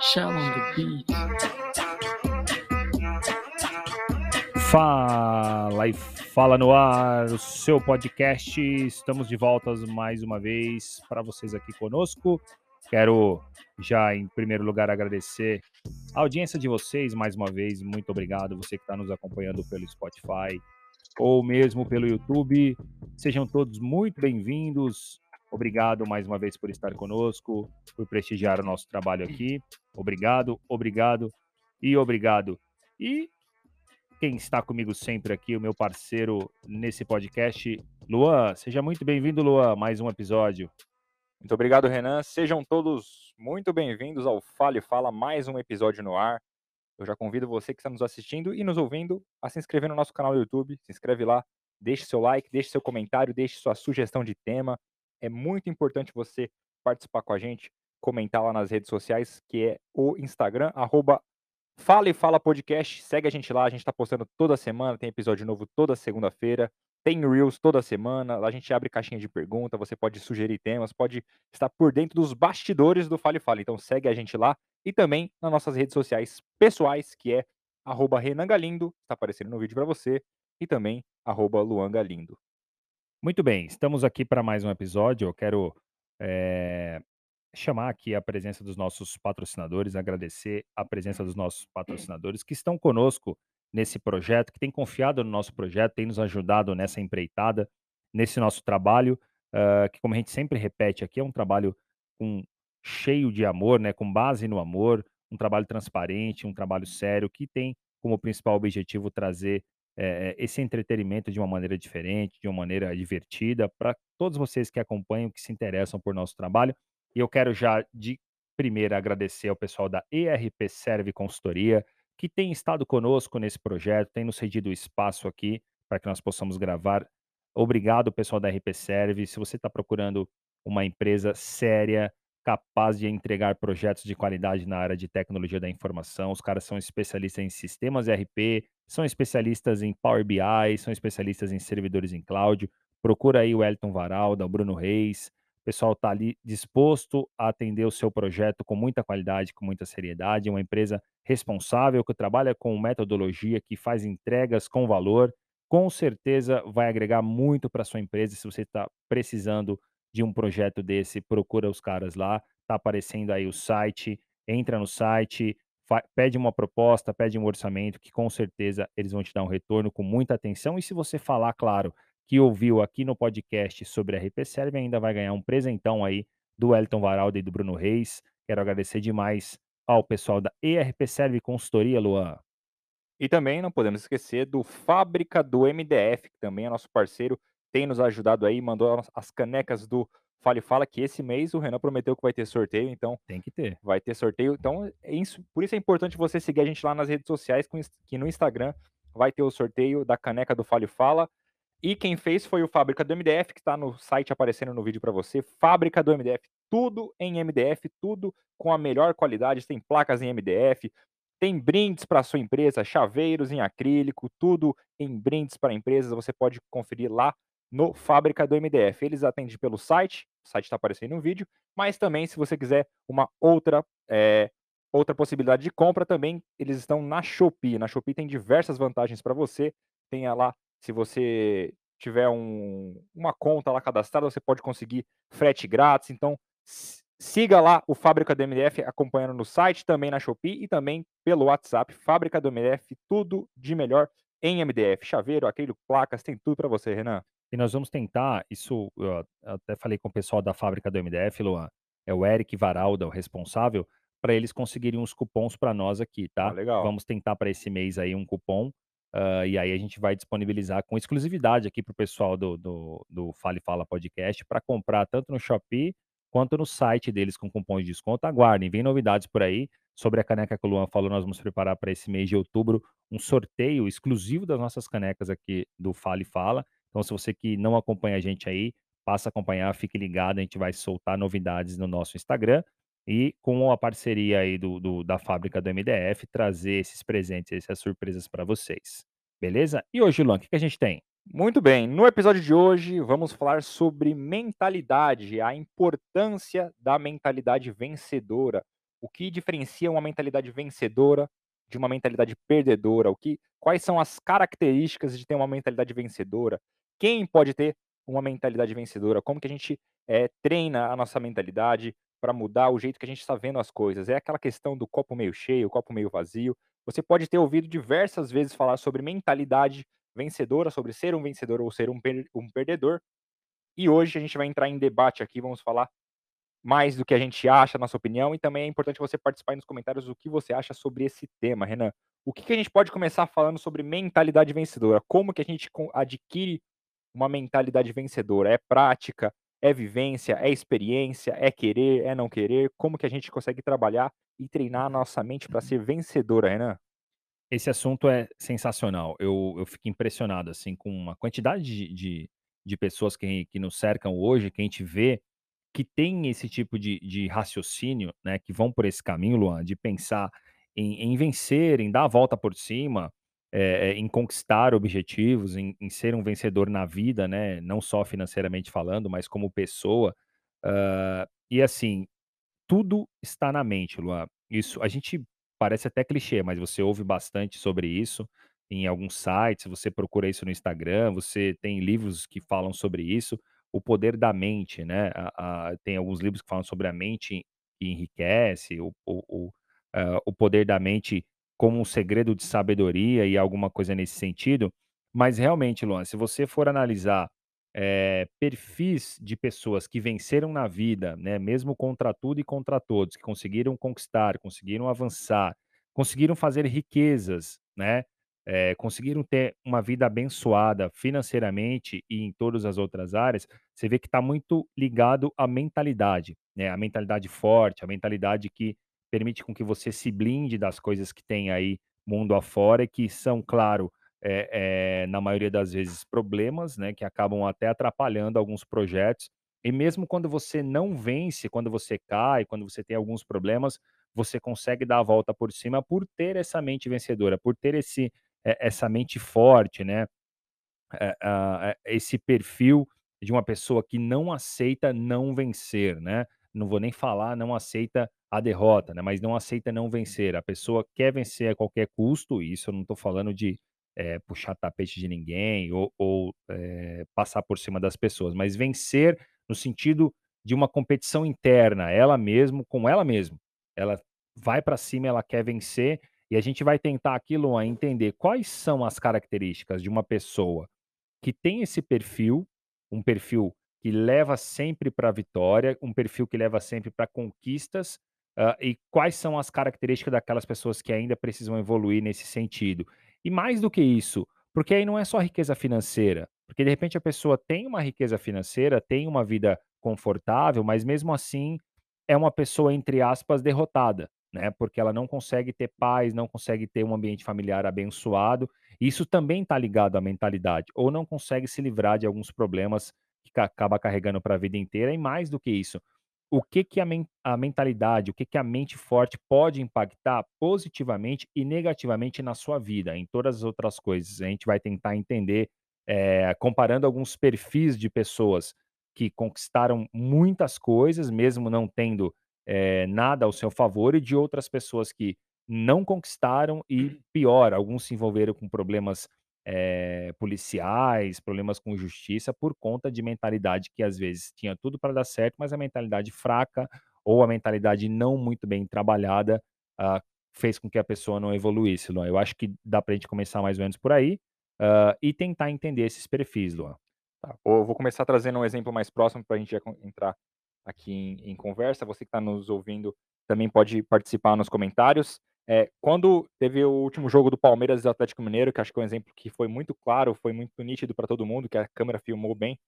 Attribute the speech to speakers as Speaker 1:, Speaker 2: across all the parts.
Speaker 1: Shell the beat.
Speaker 2: Fala e fala no ar, o seu podcast. Estamos de volta mais uma vez para vocês aqui conosco. Quero já, em primeiro lugar, agradecer a audiência de vocês mais uma vez. Muito obrigado, você que está nos acompanhando pelo Spotify ou mesmo pelo YouTube. Sejam todos muito bem-vindos. Obrigado mais uma vez por estar conosco, por prestigiar o nosso trabalho aqui. Obrigado, obrigado e obrigado. E quem está comigo sempre aqui, o meu parceiro nesse podcast, Luan. Seja muito bem-vindo, Luan, mais um episódio.
Speaker 3: Muito obrigado, Renan. Sejam todos muito bem-vindos ao Fale Fala, mais um episódio no ar. Eu já convido você que está nos assistindo e nos ouvindo a se inscrever no nosso canal do YouTube. Se inscreve lá, deixe seu like, deixe seu comentário, deixe sua sugestão de tema. É muito importante você participar com a gente, comentar lá nas redes sociais, que é o Instagram, arroba Fala e Fala Podcast. Segue a gente lá, a gente está postando toda semana, tem episódio novo toda segunda-feira. Tem Reels toda semana, a gente abre caixinha de pergunta, você pode sugerir temas, pode estar por dentro dos bastidores do Fale Fala. Então segue a gente lá e também nas nossas redes sociais pessoais, que é arroba Renan Galindo, está aparecendo no vídeo para você, e também arroba Luan Galindo.
Speaker 2: Muito bem, estamos aqui para mais um episódio. Eu quero eh, chamar aqui a presença dos nossos patrocinadores, agradecer a presença dos nossos patrocinadores que estão conosco nesse projeto, que têm confiado no nosso projeto, têm nos ajudado nessa empreitada, nesse nosso trabalho, ah, que como a gente sempre repete aqui, é um trabalho com, cheio de amor, né, com base no amor, um trabalho transparente, um trabalho sério, que tem como principal objetivo trazer eh, esse entretenimento de uma maneira diferente, de uma maneira divertida, para todos vocês que acompanham, que se interessam por nosso trabalho. E eu quero já de primeira agradecer ao pessoal da ERP Serve Consultoria, que tem estado conosco nesse projeto, tem nos cedido espaço aqui para que nós possamos gravar. Obrigado, pessoal da RP Serve. Se você está procurando uma empresa séria, capaz de entregar projetos de qualidade na área de tecnologia da informação, os caras são especialistas em sistemas ERP, são especialistas em Power BI, são especialistas em servidores em cloud. Procura aí o Elton Varalda, o Bruno Reis, pessoal está ali disposto a atender o seu projeto com muita qualidade, com muita seriedade. Uma empresa responsável que trabalha com metodologia, que faz entregas com valor. Com certeza vai agregar muito para sua empresa. Se você está precisando de um projeto desse, procura os caras lá. Está aparecendo aí o site. Entra no site, pede uma proposta, pede um orçamento, que com certeza eles vão te dar um retorno com muita atenção. E se você falar, claro, que ouviu aqui no podcast sobre a RP Serve ainda vai ganhar um presentão aí do Elton Varaldo e do Bruno Reis. Quero agradecer demais ao pessoal da ERP Serve Consultoria, Luan.
Speaker 3: E também não podemos esquecer do Fábrica do MDF, que também é nosso parceiro, tem nos ajudado aí, mandou as canecas do Fale Fala, que esse mês o Renan prometeu que vai ter sorteio, então.
Speaker 2: Tem que ter.
Speaker 3: Vai ter sorteio. Então, é isso, por isso é importante você seguir a gente lá nas redes sociais, que no Instagram vai ter o sorteio da caneca do Fale Fala. E quem fez foi o Fábrica do MDF, que está no site aparecendo no vídeo para você. Fábrica do MDF, tudo em MDF, tudo com a melhor qualidade. Tem placas em MDF, tem brindes para sua empresa, chaveiros em acrílico, tudo em brindes para empresas. Você pode conferir lá no Fábrica do MDF. Eles atendem pelo site, o site está aparecendo no vídeo, mas também, se você quiser uma outra, é, outra possibilidade de compra, também eles estão na Shopee. Na Shopee tem diversas vantagens para você. Tem lá se você tiver um, uma conta lá cadastrada, você pode conseguir frete grátis. Então, siga lá o Fábrica do MDF acompanhando no site, também na Shopee e também pelo WhatsApp. Fábrica do MDF, tudo de melhor em MDF. Chaveiro, acrílico, placas, tem tudo para você, Renan.
Speaker 2: E nós vamos tentar, isso eu até falei com o pessoal da Fábrica do MDF, Luan, é o Eric Varalda, o responsável, para eles conseguirem uns cupons para nós aqui, tá?
Speaker 3: Ah, legal.
Speaker 2: Vamos tentar para esse mês aí um cupom Uh, e aí a gente vai disponibilizar com exclusividade aqui para o pessoal do, do, do Fale Fala Podcast para comprar tanto no Shopee quanto no site deles com cupom de desconto. Aguardem, vem novidades por aí. Sobre a caneca que o Luan falou, nós vamos preparar para esse mês de outubro um sorteio exclusivo das nossas canecas aqui do Fale Fala. Então, se você que não acompanha a gente aí, passa a acompanhar, fique ligado, a gente vai soltar novidades no nosso Instagram e com a parceria aí do, do, da fábrica do MDF, trazer esses presentes, essas surpresas para vocês. Beleza? E hoje, Luan, o que, que a gente tem?
Speaker 3: Muito bem, no episódio de hoje vamos falar sobre mentalidade, a importância da mentalidade vencedora, o que diferencia uma mentalidade vencedora de uma mentalidade perdedora, o que, quais são as características de ter uma mentalidade vencedora, quem pode ter uma mentalidade vencedora, como que a gente é, treina a nossa mentalidade para mudar o jeito que a gente está vendo as coisas. É aquela questão do copo meio cheio, copo meio vazio. Você pode ter ouvido diversas vezes falar sobre mentalidade vencedora, sobre ser um vencedor ou ser um, per um perdedor. E hoje a gente vai entrar em debate aqui, vamos falar mais do que a gente acha, nossa opinião, e também é importante você participar nos comentários do que você acha sobre esse tema, Renan. O que, que a gente pode começar falando sobre mentalidade vencedora? Como que a gente adquire uma mentalidade vencedora? É prática? É vivência? É experiência? É querer? É não querer? Como que a gente consegue trabalhar e treinar a nossa mente para ser vencedora, Renan?
Speaker 2: Esse assunto é sensacional. Eu, eu fico impressionado assim com a quantidade de, de, de pessoas que, que nos cercam hoje, que a gente vê que tem esse tipo de, de raciocínio, né, que vão por esse caminho, Luan, de pensar em, em vencer, em dar a volta por cima, é, em conquistar objetivos, em, em, ser um vencedor na vida, né, não só financeiramente falando, mas como pessoa. Uh, e assim, tudo está na mente, Luan. Isso, a gente parece até clichê, mas você ouve bastante sobre isso em alguns sites, você procura isso no Instagram, você tem livros que falam sobre isso o poder da mente, né? A, a, tem alguns livros que falam sobre a mente que enriquece, o, o, o, uh, o poder da mente como um segredo de sabedoria e alguma coisa nesse sentido. Mas realmente, Luan, se você for analisar é, perfis de pessoas que venceram na vida, né, mesmo contra tudo e contra todos, que conseguiram conquistar, conseguiram avançar, conseguiram fazer riquezas, né, é, conseguiram ter uma vida abençoada financeiramente e em todas as outras áreas, você vê que está muito ligado à mentalidade, né? A mentalidade forte, a mentalidade que permite com que você se blinde das coisas que tem aí mundo afora que são, claro, é, é, na maioria das vezes problemas, né? Que acabam até atrapalhando alguns projetos. E mesmo quando você não vence, quando você cai, quando você tem alguns problemas, você consegue dar a volta por cima por ter essa mente vencedora, por ter esse essa mente forte, né? É, esse perfil de uma pessoa que não aceita não vencer, né? Não vou nem falar, não aceita a derrota, né? Mas não aceita não vencer. A pessoa quer vencer a qualquer custo, e isso eu não estou falando de é, puxar tapete de ninguém ou, ou é, passar por cima das pessoas, mas vencer no sentido de uma competição interna, ela mesmo com ela mesma. Ela vai para cima, ela quer vencer e a gente vai tentar aqui, Luan, entender quais são as características de uma pessoa que tem esse perfil, um perfil que leva sempre para a vitória, um perfil que leva sempre para conquistas, uh, e quais são as características daquelas pessoas que ainda precisam evoluir nesse sentido. E mais do que isso, porque aí não é só riqueza financeira, porque de repente a pessoa tem uma riqueza financeira, tem uma vida confortável, mas mesmo assim é uma pessoa, entre aspas, derrotada né? Porque ela não consegue ter paz, não consegue ter um ambiente familiar abençoado. Isso também está ligado à mentalidade, ou não consegue se livrar de alguns problemas que acaba carregando para a vida inteira. E mais do que isso, o que, que a, men a mentalidade, o que, que a mente forte pode impactar positivamente e negativamente na sua vida, em todas as outras coisas. A gente vai tentar entender, é, comparando alguns perfis de pessoas que conquistaram muitas coisas, mesmo não tendo é, nada ao seu favor, e de outras pessoas que não conquistaram e, pior, alguns se envolveram com problemas é, policiais, problemas com justiça, por conta de mentalidade que às vezes tinha tudo para dar certo, mas a mentalidade fraca ou a mentalidade não muito bem trabalhada uh, fez com que a pessoa não evoluísse, Luan. Eu acho que dá para a gente começar mais ou menos por aí uh, e tentar entender esses perfis, Luan.
Speaker 3: Tá, eu vou começar trazendo um exemplo mais próximo para a gente entrar aqui em, em conversa. Você que está nos ouvindo também pode participar nos comentários. É, quando teve o último jogo do Palmeiras e do Atlético Mineiro, que acho que é um exemplo que foi muito claro, foi muito nítido para todo mundo, que a câmera filmou bem.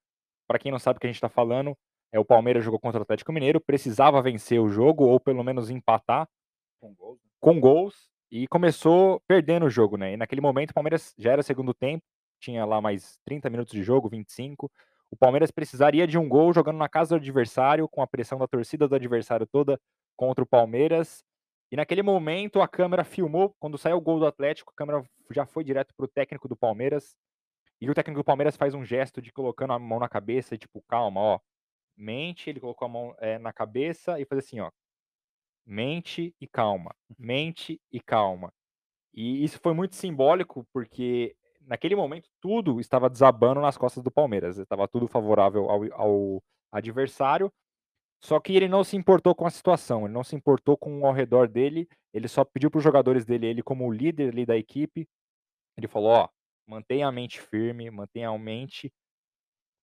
Speaker 3: Para quem não sabe o que a gente está falando, é o Palmeiras jogou contra o Atlético Mineiro, precisava vencer o jogo ou pelo menos empatar com gols, né? com gols e começou perdendo o jogo, né? E naquele momento o Palmeiras já era segundo tempo, tinha lá mais 30 minutos de jogo, 25. O Palmeiras precisaria de um gol jogando na casa do adversário, com a pressão da torcida do adversário toda contra o Palmeiras. E naquele momento a câmera filmou, quando saiu o gol do Atlético, a câmera já foi direto para o técnico do Palmeiras. E o técnico do Palmeiras faz um gesto de colocando a mão na cabeça, tipo, calma, ó. Mente, ele colocou a mão é, na cabeça e faz assim, ó. Mente e calma. Mente e calma. E isso foi muito simbólico, porque naquele momento tudo estava desabando nas costas do Palmeiras. Estava tudo favorável ao, ao adversário. Só que ele não se importou com a situação, ele não se importou com o ao redor dele, ele só pediu para os jogadores dele, ele como líder ali da equipe, ele falou, ó, mantenha a mente firme, mantenha a mente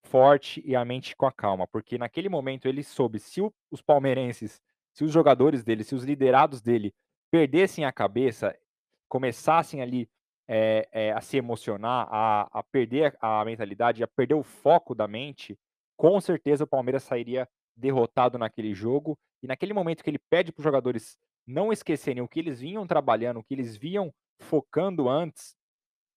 Speaker 3: forte e a mente com a calma, porque naquele momento ele soube se o, os palmeirenses, se os jogadores dele, se os liderados dele perdessem a cabeça, começassem ali é, é, a se emocionar, a, a perder a mentalidade, a perder o foco da mente, com certeza o Palmeiras sairia derrotado naquele jogo. E naquele momento que ele pede para os jogadores não esquecerem o que eles vinham trabalhando, o que eles vinham focando antes,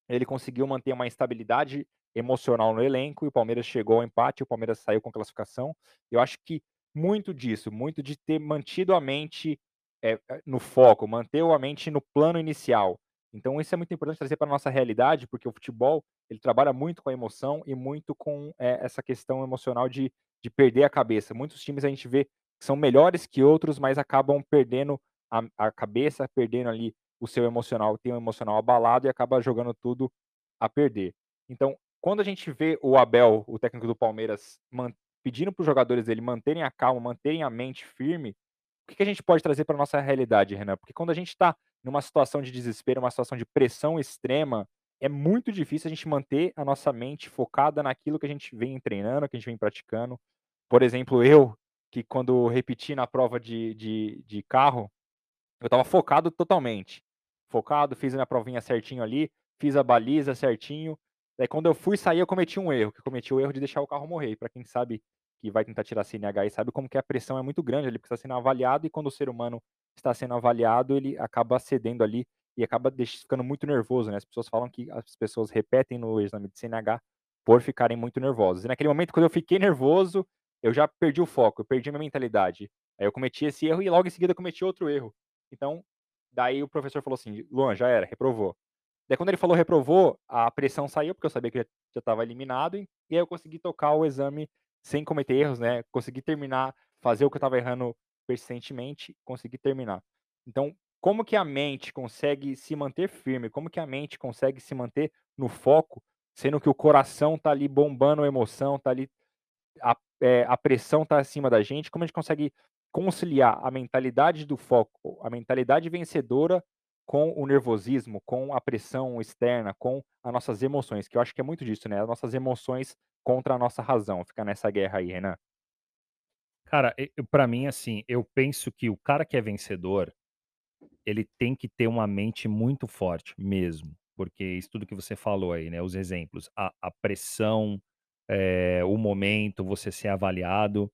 Speaker 3: ele conseguiu manter uma estabilidade emocional no elenco e o Palmeiras chegou ao empate, o Palmeiras saiu com classificação. Eu acho que muito disso, muito de ter mantido a mente é, no foco, manter a mente no plano inicial. Então isso é muito importante trazer para a nossa realidade, porque o futebol ele trabalha muito com a emoção e muito com é, essa questão emocional de, de perder a cabeça. Muitos times a gente vê que são melhores que outros, mas acabam perdendo a, a cabeça, perdendo ali o seu emocional, tem um emocional abalado e acaba jogando tudo a perder. Então, quando a gente vê o Abel, o técnico do Palmeiras, pedindo para os jogadores dele manterem a calma, manterem a mente firme, o que, a gente pode trazer para nossa realidade, Renan? Porque quando a gente está numa situação de desespero, uma situação de pressão extrema, é muito difícil a gente manter a nossa mente focada naquilo que a gente vem treinando, que a gente vem praticando. Por exemplo, eu, que quando repeti na prova de, de, de carro, eu estava focado totalmente focado, fiz a minha provinha certinho ali, fiz a baliza certinho. Daí quando eu fui sair, eu cometi um erro, que eu cometi o erro de deixar o carro morrer. Para quem sabe que vai tentar tirar CNH e sabe como que a pressão é muito grande porque está sendo avaliado, e quando o ser humano está sendo avaliado, ele acaba cedendo ali e acaba ficando muito nervoso, né? As pessoas falam que as pessoas repetem no exame de CNH por ficarem muito nervosas. E naquele momento, quando eu fiquei nervoso, eu já perdi o foco, eu perdi a minha mentalidade. Aí eu cometi esse erro e logo em seguida eu cometi outro erro. Então, Daí o professor falou assim: Luan, já era, reprovou. Daí quando ele falou reprovou, a pressão saiu, porque eu sabia que já estava eliminado, e aí eu consegui tocar o exame sem cometer erros, né? Consegui terminar, fazer o que eu estava errando persistentemente, consegui terminar. Então, como que a mente consegue se manter firme? Como que a mente consegue se manter no foco, sendo que o coração tá ali bombando a emoção, tá ali a, é, a pressão tá acima da gente? Como a gente consegue conciliar a mentalidade do foco, a mentalidade vencedora com o nervosismo, com a pressão externa, com as nossas emoções, que eu acho que é muito disso, né? As nossas emoções contra a nossa razão, fica nessa guerra aí, Renan.
Speaker 2: Cara, para mim, assim, eu penso que o cara que é vencedor, ele tem que ter uma mente muito forte mesmo, porque isso tudo que você falou aí, né? Os exemplos, a, a pressão, é, o momento, você ser avaliado,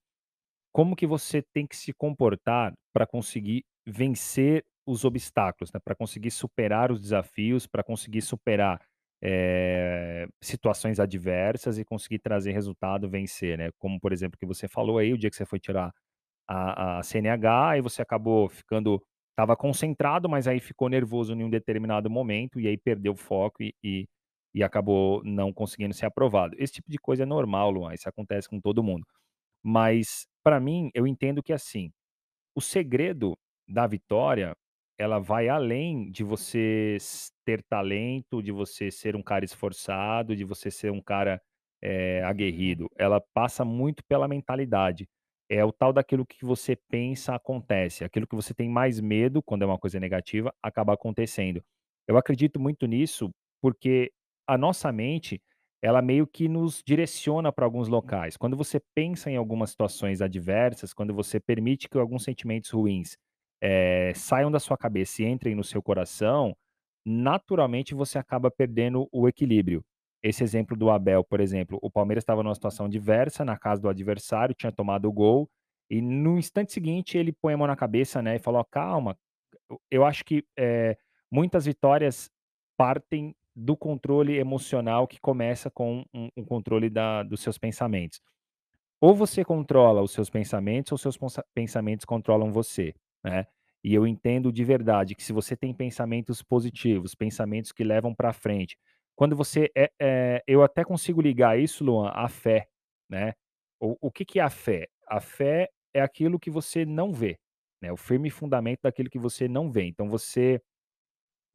Speaker 2: como que você tem que se comportar para conseguir vencer os obstáculos, né? Para conseguir superar os desafios, para conseguir superar eh, situações adversas e conseguir trazer resultado, vencer, né? Como por exemplo que você falou aí, o dia que você foi tirar a, a CNH, aí você acabou ficando, estava concentrado, mas aí ficou nervoso em um determinado momento e aí perdeu o foco e, e, e acabou não conseguindo ser aprovado. Esse tipo de coisa é normal, Luan, isso acontece com todo mundo. Mas, para mim, eu entendo que, assim, o segredo da vitória, ela vai além de você ter talento, de você ser um cara esforçado, de você ser um cara, eh, aguerrido. Ela passa muito pela mentalidade. É o tal daquilo que você pensa acontece, aquilo que você tem mais medo, quando é uma coisa negativa, acaba acontecendo. Eu acredito muito nisso, porque a nossa mente ela meio que nos direciona para alguns locais. Quando você pensa em algumas situações adversas, quando você permite que alguns sentimentos ruins eh, saiam da sua cabeça e entrem no seu coração, naturalmente você acaba perdendo o equilíbrio. Esse exemplo do Abel, por exemplo, o Palmeiras estava numa situação diversa, na casa do adversário, tinha tomado o gol, e no instante seguinte ele põe a mão na cabeça, né, e falou: calma. Eu acho que eh, muitas vitórias partem do controle emocional que começa com um, um controle da, dos seus pensamentos. Ou você controla os seus pensamentos, ou seus pensamentos controlam você, né? E eu entendo de verdade que se você tem pensamentos positivos, pensamentos que levam para frente, quando você é é eu até consigo ligar isso, Luan, à fé, né. O o que que é a fé? A fé é aquilo que você não vê, né, o firme fundamento daquilo que você não vê. Então você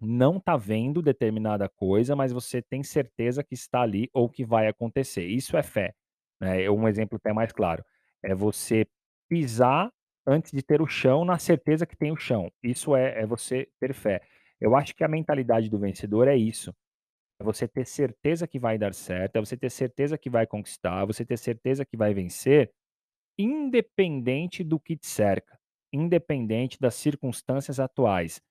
Speaker 2: não tá vendo determinada coisa, mas você tem certeza que está ali ou que vai acontecer. Isso é fé, né. Um exemplo até mais claro, é você pisar antes de ter o chão, na certeza que tem o chão. Isso é é você ter fé. Eu acho que a mentalidade do vencedor é isso, é você ter certeza que vai dar certo, é você ter certeza que vai conquistar, você ter certeza que vai vencer, independente do que te cerca, independente das circunstâncias atuais.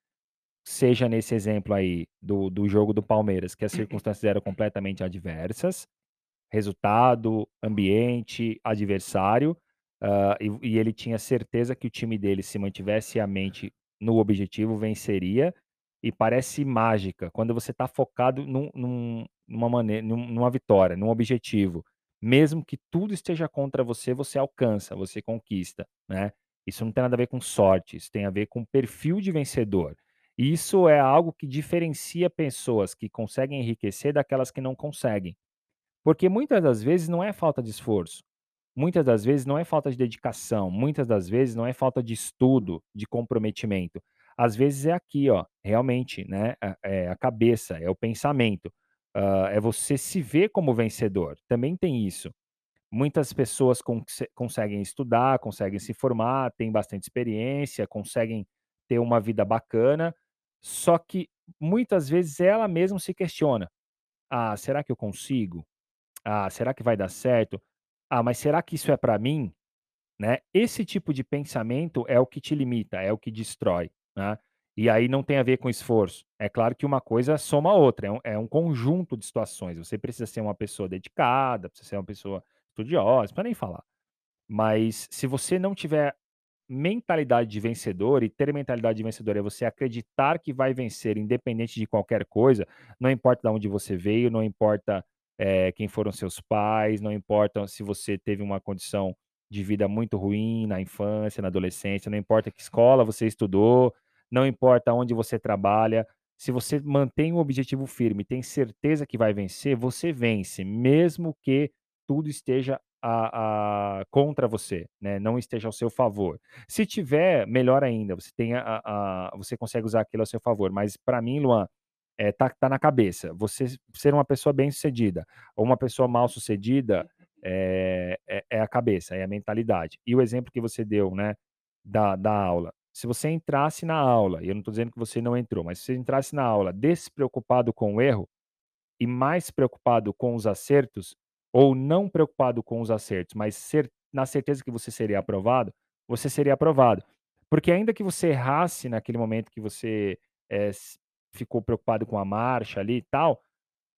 Speaker 2: Seja nesse exemplo aí do do jogo do Palmeiras, que as circunstâncias eram completamente adversas, resultado, ambiente, adversário, hã, e e ele tinha certeza que o time dele, se mantivesse a mente no objetivo, venceria, e parece mágica, quando você tá focado num num numa maneira num numa vitória, num objetivo, mesmo que tudo esteja contra você, você alcança, você conquista, né. Isso não tem nada a ver com sorte, isso tem a ver com perfil de vencedor. E isso é algo que diferencia pessoas que conseguem enriquecer daquelas que não conseguem. Porque muitas das vezes não é falta de esforço, muitas das vezes não é falta de dedicação, muitas das vezes não é falta de estudo, de comprometimento. Às vezes é aqui ó, realmente, né, é a cabeça, é o pensamento, hã, é você se ver como vencedor, também tem isso. Muitas pessoas conse conseguem estudar, conseguem se formar, têm bastante experiência, conseguem ter uma vida bacana, só que muitas vezes ela mesmo se questiona: "Ah, será que eu consigo? Ah, será que vai dar certo? Ah, mas será que isso é pra mim?", né. Esse tipo de pensamento é o que te limita, é o que destrói, né. E aí não tem a ver com esforço, é claro que uma coisa soma a outra, é um é um conjunto de situações, você precisa ser uma pessoa dedicada, precisa ser uma pessoa estudiosa, precisa nem falar. Mas se você não tiver mentalidade de vencedor, e ter mentalidade de vencedor é você acreditar que vai vencer independente de qualquer coisa, não importa da onde você veio, não importa, eh, quem foram seus pais, não importa se você teve uma condição de vida muito ruim na infância, na adolescência, não importa que escola você estudou, não importa onde você trabalha, se você mantém o objetivo firme tem certeza que vai vencer, você vence, mesmo que tudo esteja a a contra você, né, não esteja ao seu favor. Se tiver, melhor ainda, você tem a você consegue usar aquilo a seu favor, mas pra mim, Luan, eh, tá tá na cabeça, você ser uma pessoa bem-sucedida ou uma pessoa mal-sucedida, eh, é é a cabeça, é a mentalidade. E o exemplo que você deu, né, da da aula, se você entrasse na aula, e eu não tô dizendo que você não entrou, mas se você entrasse na aula despreocupado com o erro, e mais preocupado com os acertos, ou não preocupado com os acertos, mas cer na certeza que você seria aprovado, você seria aprovado. Porque ainda que você errasse naquele momento que você, s ficou preocupado com a marcha ali e tal,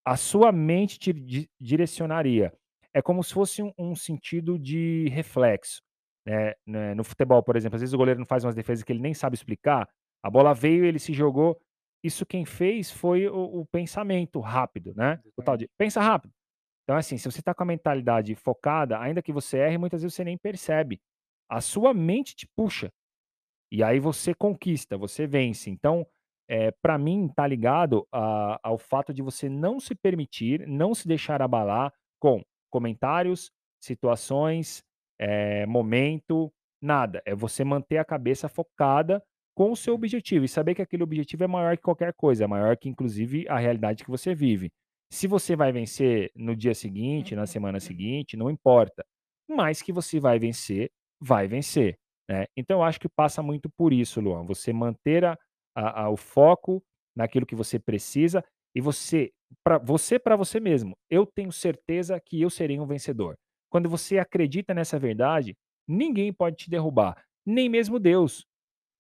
Speaker 2: a sua mente te di direcionaria. É como se fosse um um sentido de reflexo, né né, no futebol, por exemplo, às vezes o goleiro não faz umas defesas que ele nem sabe explicar, a bola veio, ele se jogou, isso quem fez foi o o pensamento rápido, né, o tal de pensa rápido. Então assim, se você tá com a mentalidade focada, ainda que você erre, muitas vezes você nem percebe, a sua mente te puxa, e aí você conquista, você vence. Então, eh, pra mim tá ligado a ao fato de você não se permitir, não se deixar abalar com comentários, situações, eh, momento, nada, é você manter a cabeça focada com o seu objetivo e saber que aquele objetivo é maior que qualquer coisa, é maior que inclusive a realidade que você vive. Se você vai vencer no dia seguinte, na semana seguinte, não importa, mas que você vai vencer, vai vencer, né. Então eu acho que passa muito por isso, Luan, você manter a a a o foco naquilo que você precisa, e você pra você pra você mesmo: "Eu tenho certeza que eu serei um vencedor". Quando você acredita nessa verdade, ninguém pode te derrubar, nem mesmo Deus,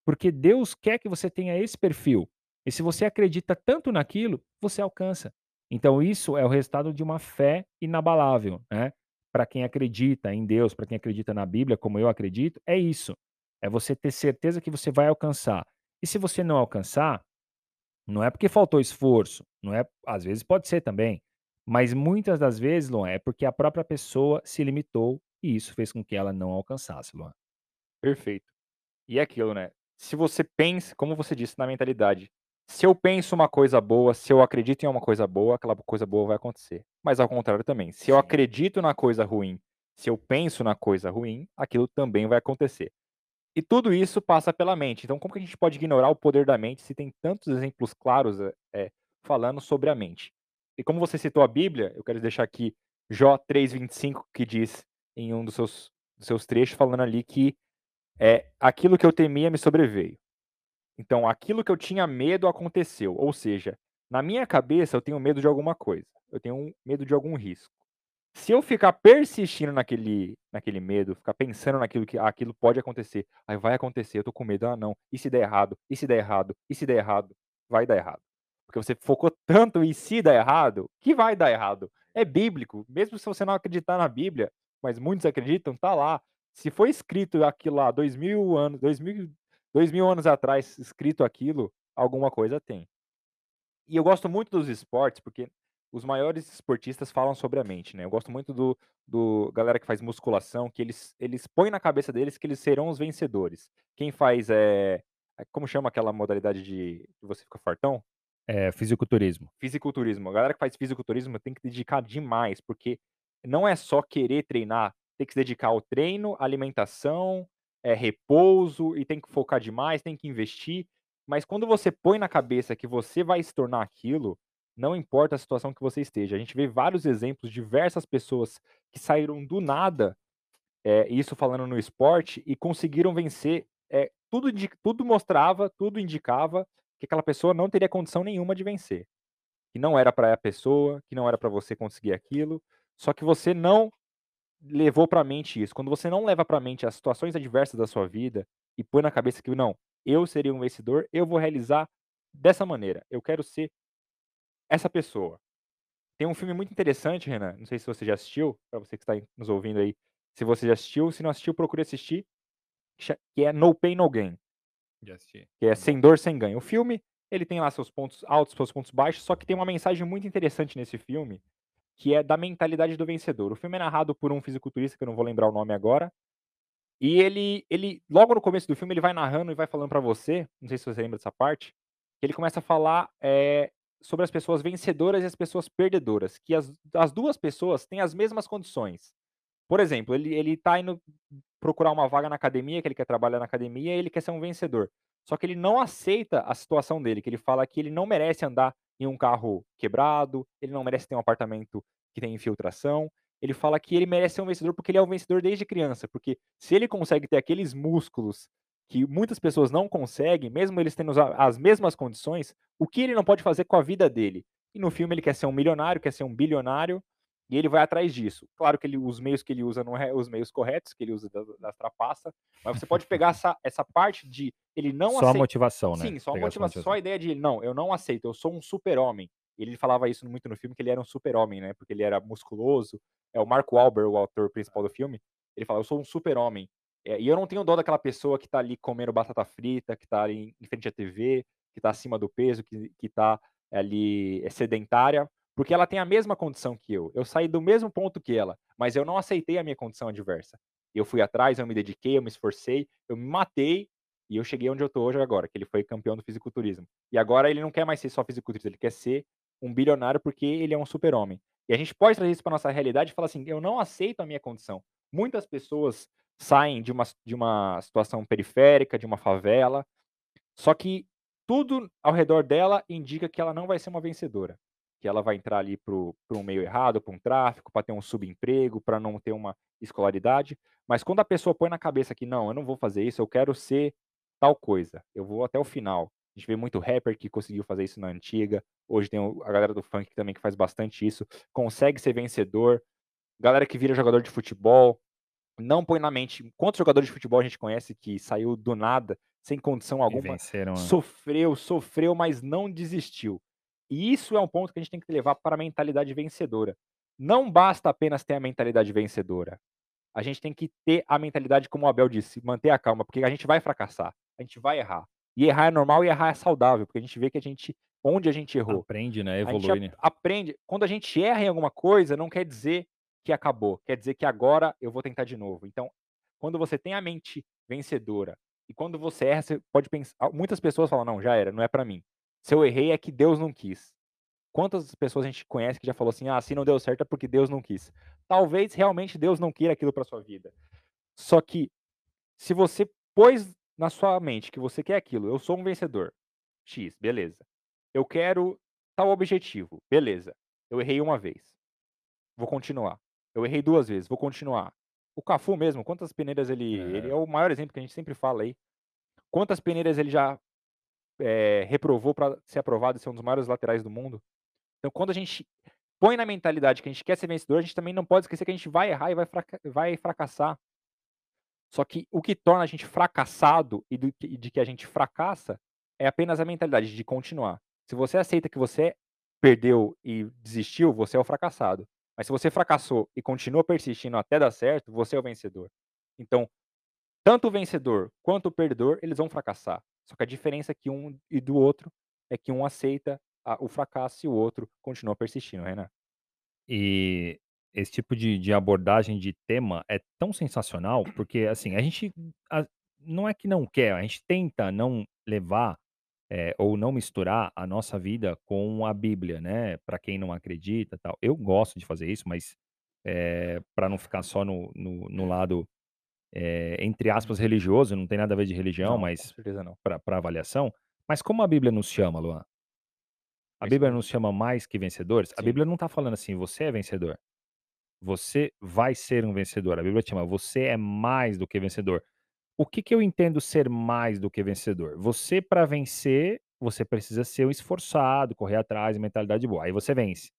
Speaker 2: porque Deus quer que você tenha esse perfil, e se você acredita tanto naquilo, você alcança. Então isso é o resultado de uma fé inabalável, né. Pra quem acredita em Deus, pra quem acredita na Bíblia, como eu acredito, é isso, é você ter certeza que você vai alcançar. E se você não alcançar, não é porque faltou esforço, não é às vezes pode ser também, mas muitas das vezes, Luan, é porque a própria pessoa se limitou, e isso fez com que ela não alcançasse, Luan.
Speaker 3: Perfeito. E é aquilo, né, se você pensa como você disse, na mentalidade Se eu penso uma coisa boa, se eu acredito em uma coisa boa, aquela coisa boa vai acontecer. Mas ao contrário também, se eu
Speaker 2: Sim.
Speaker 3: acredito na coisa ruim, se eu penso na coisa ruim, aquilo também vai acontecer. E tudo isso passa pela mente. Então, como que a gente pode ignorar o poder da mente se tem tantos exemplos claros é, falando sobre a mente? E como você citou a Bíblia, eu quero deixar aqui Jó 3,25, que diz em um dos seus, dos seus trechos, falando ali que é aquilo que eu temia me sobreveio. Então, aquilo que eu tinha medo aconteceu. Ou seja, na minha cabeça eu tenho medo de alguma coisa. Eu tenho medo de algum risco. Se eu ficar persistindo naquele, naquele medo, ficar pensando naquilo que ah, aquilo pode acontecer, aí vai acontecer, eu tô com medo, ah não, e se der errado, e se der errado, e se der errado, vai dar errado. Porque você focou tanto em se dar errado, que vai dar errado. É bíblico, mesmo se você não acreditar na Bíblia, mas muitos acreditam, tá lá. Se foi escrito aquilo lá, dois mil anos, dois mil, dois mil anos atrás, escrito aquilo, alguma coisa tem. E eu gosto muito dos esportes, porque os maiores esportistas falam sobre a mente, né? Eu gosto muito do, do galera que faz musculação, que eles, eles põem na cabeça deles que eles serão os vencedores. Quem faz é. Como chama aquela modalidade de você fica fartão?
Speaker 2: É, fisiculturismo.
Speaker 3: Fisiculturismo. A galera que faz fisiculturismo tem que dedicar demais, porque não é só querer treinar, tem que se dedicar ao treino, alimentação, é, repouso, e tem que focar demais, tem que investir. Mas quando você põe na cabeça que você vai se tornar aquilo, não importa a situação que você esteja. A gente vê vários exemplos, diversas pessoas que saíram do nada, é, isso falando no esporte, e conseguiram vencer. É, tudo, tudo mostrava, tudo indicava que aquela pessoa não teria condição nenhuma de vencer. Que não era para a pessoa, que não era para você conseguir aquilo. Só que você não levou para mente isso. Quando você não leva para mente as situações adversas da sua vida e põe na cabeça que não, eu seria um vencedor, eu vou realizar dessa maneira. Eu quero ser essa pessoa. Tem um filme muito interessante, Renan, não sei se você já assistiu, para você que está nos ouvindo aí, se você já assistiu, se não assistiu, procure assistir, que é No Pain No Gain. Que é Sem Dor, Sem Ganho. O filme, ele tem lá seus pontos altos, seus pontos baixos, só que tem uma mensagem muito interessante nesse filme, que é da mentalidade do vencedor. O filme é narrado por um fisiculturista, que eu não vou lembrar o nome agora, e ele, ele logo no começo do filme, ele vai narrando e vai falando para você, não sei se você lembra dessa parte, que ele começa a falar é, sobre as pessoas vencedoras e as pessoas perdedoras, que as, as duas pessoas têm as mesmas condições. Por exemplo, ele, ele tá indo procurar uma vaga na academia, que ele quer trabalhar na academia, e ele quer ser um vencedor. Só que ele não aceita a situação dele, que ele fala que ele não merece andar em um carro quebrado, ele não merece ter um apartamento que tem infiltração. Ele fala que ele merece ser um vencedor porque ele é um vencedor desde criança, porque se ele consegue ter aqueles músculos que muitas pessoas não conseguem, mesmo eles tendo as mesmas condições, o que ele não pode fazer com a vida dele. E no filme ele quer ser um milionário, quer ser um bilionário, e ele vai atrás disso. Claro que ele, os meios que ele usa não é os meios corretos, que ele usa das, das trapaças, mas você pode pegar essa, essa parte de ele não
Speaker 2: Só
Speaker 3: aceita...
Speaker 2: a motivação, né?
Speaker 3: Sim, só a motivação, só a ideia de não, eu não aceito, eu sou um super-homem. Ele falava isso muito no filme, que ele era um super-homem, né? Porque ele era musculoso. É o Mark Wahlberg, o autor principal do filme. Ele fala, eu sou um super-homem. É, e eu não tenho dó daquela pessoa que tá ali comendo batata frita, que tá ali em frente à TV, que tá acima do peso, que, que tá ali é sedentária, porque ela tem a mesma condição que eu. Eu saí do mesmo ponto que ela, mas eu não aceitei a minha condição adversa. Eu fui atrás, eu me dediquei, eu me esforcei, eu me matei e eu cheguei onde eu tô hoje agora, que ele foi campeão do fisiculturismo. E agora ele não quer mais ser só fisiculturista, ele quer ser um bilionário porque ele é um super-homem. E a gente pode trazer isso para nossa realidade e falar assim: eu não aceito a minha condição. Muitas pessoas saem de uma, de uma situação periférica, de uma favela, só que tudo ao redor dela indica que ela não vai ser uma vencedora. Que ela vai entrar ali para um meio errado, para um tráfico, para ter um subemprego, para não ter uma escolaridade. Mas quando a pessoa põe na cabeça que não, eu não vou fazer isso, eu quero ser tal coisa, eu vou até o final. A gente vê muito rapper que conseguiu fazer isso na antiga. Hoje tem a galera do funk também que faz bastante isso. Consegue ser vencedor. Galera que vira jogador de futebol, não põe na mente. Quantos jogadores de futebol a gente conhece que saiu do nada, sem condição alguma,
Speaker 2: venceram, né?
Speaker 3: sofreu, sofreu, mas não desistiu. E isso é um ponto que a gente tem que levar para a mentalidade vencedora. Não basta apenas ter a mentalidade vencedora. A gente tem que ter a mentalidade, como o Abel disse, manter a calma, porque a gente vai fracassar, a gente vai errar. E errar é normal e errar é saudável, porque a gente vê que a gente, onde a gente errou.
Speaker 2: Aprende, né? Evolui, né?
Speaker 3: aprende. Quando a gente erra em alguma coisa, não quer dizer que acabou. Quer dizer que agora eu vou tentar de novo. Então, quando você tem a mente vencedora e quando você erra, você pode pensar. Muitas pessoas falam, não, já era, não é para mim. Se eu errei é que Deus não quis. Quantas pessoas a gente conhece que já falou assim: "Ah, se não deu certo é porque Deus não quis". Talvez realmente Deus não queira aquilo para sua vida. Só que se você pôs na sua mente que você quer aquilo, eu sou um vencedor. X, beleza. Eu quero tal objetivo, beleza. Eu errei uma vez. Vou continuar. Eu errei duas vezes, vou continuar. O Cafu mesmo, quantas peneiras ele ele
Speaker 2: É.
Speaker 3: é o maior exemplo que a gente sempre fala aí. Quantas peneiras ele já, eh, reprovou para ser aprovado e ser um dos maiores laterais do mundo. Então quando a gente põe na mentalidade que a gente quer ser vencedor, a gente também não pode esquecer que a gente vai errar e vai fraca vai fracassar. Só que o que torna a gente fracassado e que de que a gente fracassa, é apenas a mentalidade de continuar. Se você aceita que você perdeu e desistiu, você é o fracassado. Mas se você fracassou e continua persistindo até dar certo, você é o vencedor. Então, tanto o vencedor quanto o perdedor, eles vão fracassar. Só que a diferença é que um e do outro, é que um aceita a o fracasso e o outro continua persistindo, Renan.
Speaker 2: E esse tipo de de abordagem de tema é tão sensacional, porque, assim, a gente a não é que não quer, a gente tenta não levar, eh, ou não misturar a nossa vida com a Bíblia, né, pra quem não acredita, tal. Eu gosto de fazer isso, mas, eh, pra não ficar só no no no lado, eh, entre aspas, religioso, não tem nada a ver de religião,
Speaker 3: Não,
Speaker 2: mas pra avaliação. Mas como a Bíblia nos chama, Luan a Bíblia nos chama mais que vencedores, a
Speaker 3: Sim.
Speaker 2: Bíblia não tá falando assim: "Você é vencedor. Você vai ser um vencedor", a Bíblia te chama: "Você é mais do que vencedor". O que que eu entendo ser mais do que vencedor? Você pra vencer, você precisa ser um esforçado, correr atrás, mentalidade boa, aí você vence.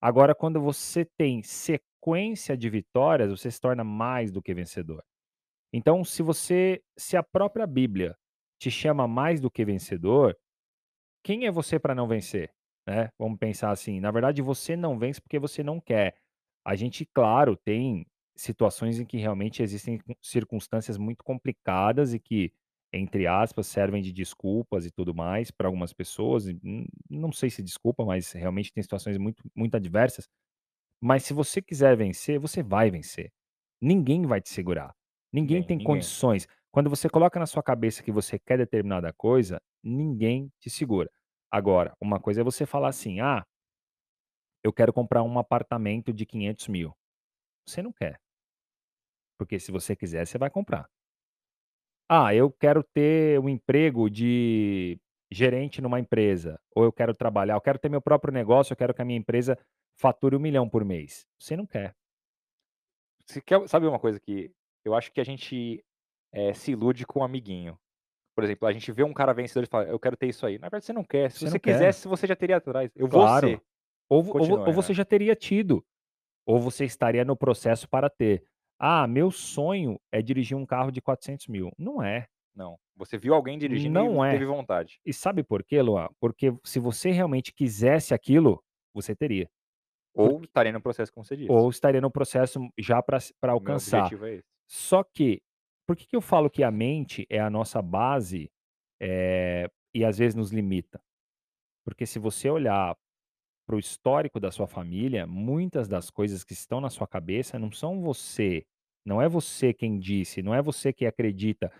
Speaker 2: Agora quando você tem sequência de vitórias, você se torna mais do que vencedor. Então se você se a própria Bíblia te chama mais do que vencedor, quem é você pra não vencer, né? Vamos pensar assim, na verdade você não vence porque você não quer. A gente, claro, tem situações em que realmente existem circunstâncias muito complicadas e que, entre aspas, "servem de desculpas" e tudo mais pra algumas pessoas, não sei se desculpa, mas realmente tem situações muito muito adversas. Mas se você quiser vencer, você vai vencer. Ninguém vai te segurar. Ninguém
Speaker 3: Ninguém,
Speaker 2: tem
Speaker 3: ninguém.
Speaker 2: condições. Quando você coloca na sua cabeça que você quer determinada coisa, ninguém te segura. Agora, uma coisa é você falar assim: "Ah" "eu quero comprar um apartamento de 500.000". Você não quer. Porque se você quiser, você vai comprar. "Ah, eu quero ter um emprego de gerente numa empresa", ou "eu quero trabalhar eu quero ter meu próprio negócio, eu quero que a minha empresa fature 1.000.000 por mês". Você não quer.
Speaker 3: Você quer sabe uma coisa que eu acho que a gente, eh, se ilude com um amiguinho. Por exemplo, a gente vê um cara vencedor e fala: "Eu quero ter isso aí". Na verdade você não quer, se
Speaker 2: Você
Speaker 3: você
Speaker 2: quer.
Speaker 3: quisesse, você já teria atrás. "Eu vou
Speaker 2: Claro.
Speaker 3: ser".
Speaker 2: Ou ou ou você
Speaker 3: Renan.
Speaker 2: já teria tido, ou você estaria no processo para ter. "Ah, meu sonho é dirigir um carro de 400.000". Não é.
Speaker 3: Não. Você viu alguém dirigindo e
Speaker 2: Não é.
Speaker 3: teve vontade.
Speaker 2: E sabe por quê, Luan? Porque se você realmente quisesse aquilo, você teria.
Speaker 3: Ou
Speaker 2: Porque
Speaker 3: estaria no processo, como você disse.
Speaker 2: ou estaria no processo já
Speaker 3: O meu
Speaker 2: alcançar.
Speaker 3: objetivo é esse.
Speaker 2: Só que, por que que eu falo que a mente é a nossa base, eh, e às vezes nos limita? Porque se você olhar para o histórico da sua família, muitas das coisas que estão na sua cabeça não são você, não é você quem disse, não é você que acredita.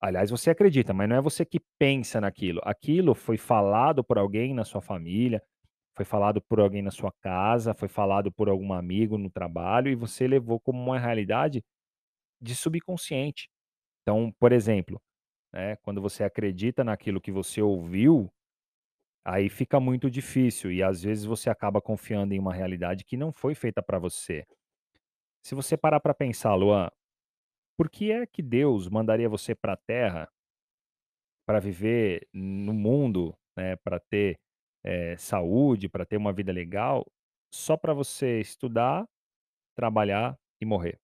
Speaker 2: Aliás, você acredita, mas não é você que pensa naquilo. Aquilo foi falado por alguém na sua família, foi falado por alguém na sua casa, foi falado por algum amigo no trabalho e você levou como uma realidade de subconsciente. Então, por exemplo, né, quando você acredita naquilo que você ouviu, aí fica muito difícil e às vezes você acaba confiando em uma realidade que não foi feita pra você. Se você parar pra pensar, Luan, por que é que Deus mandaria você pra terra pra viver no mundo, né, pra ter, eh, saúde, pra ter uma vida legal, só pra você estudar, trabalhar e morrer?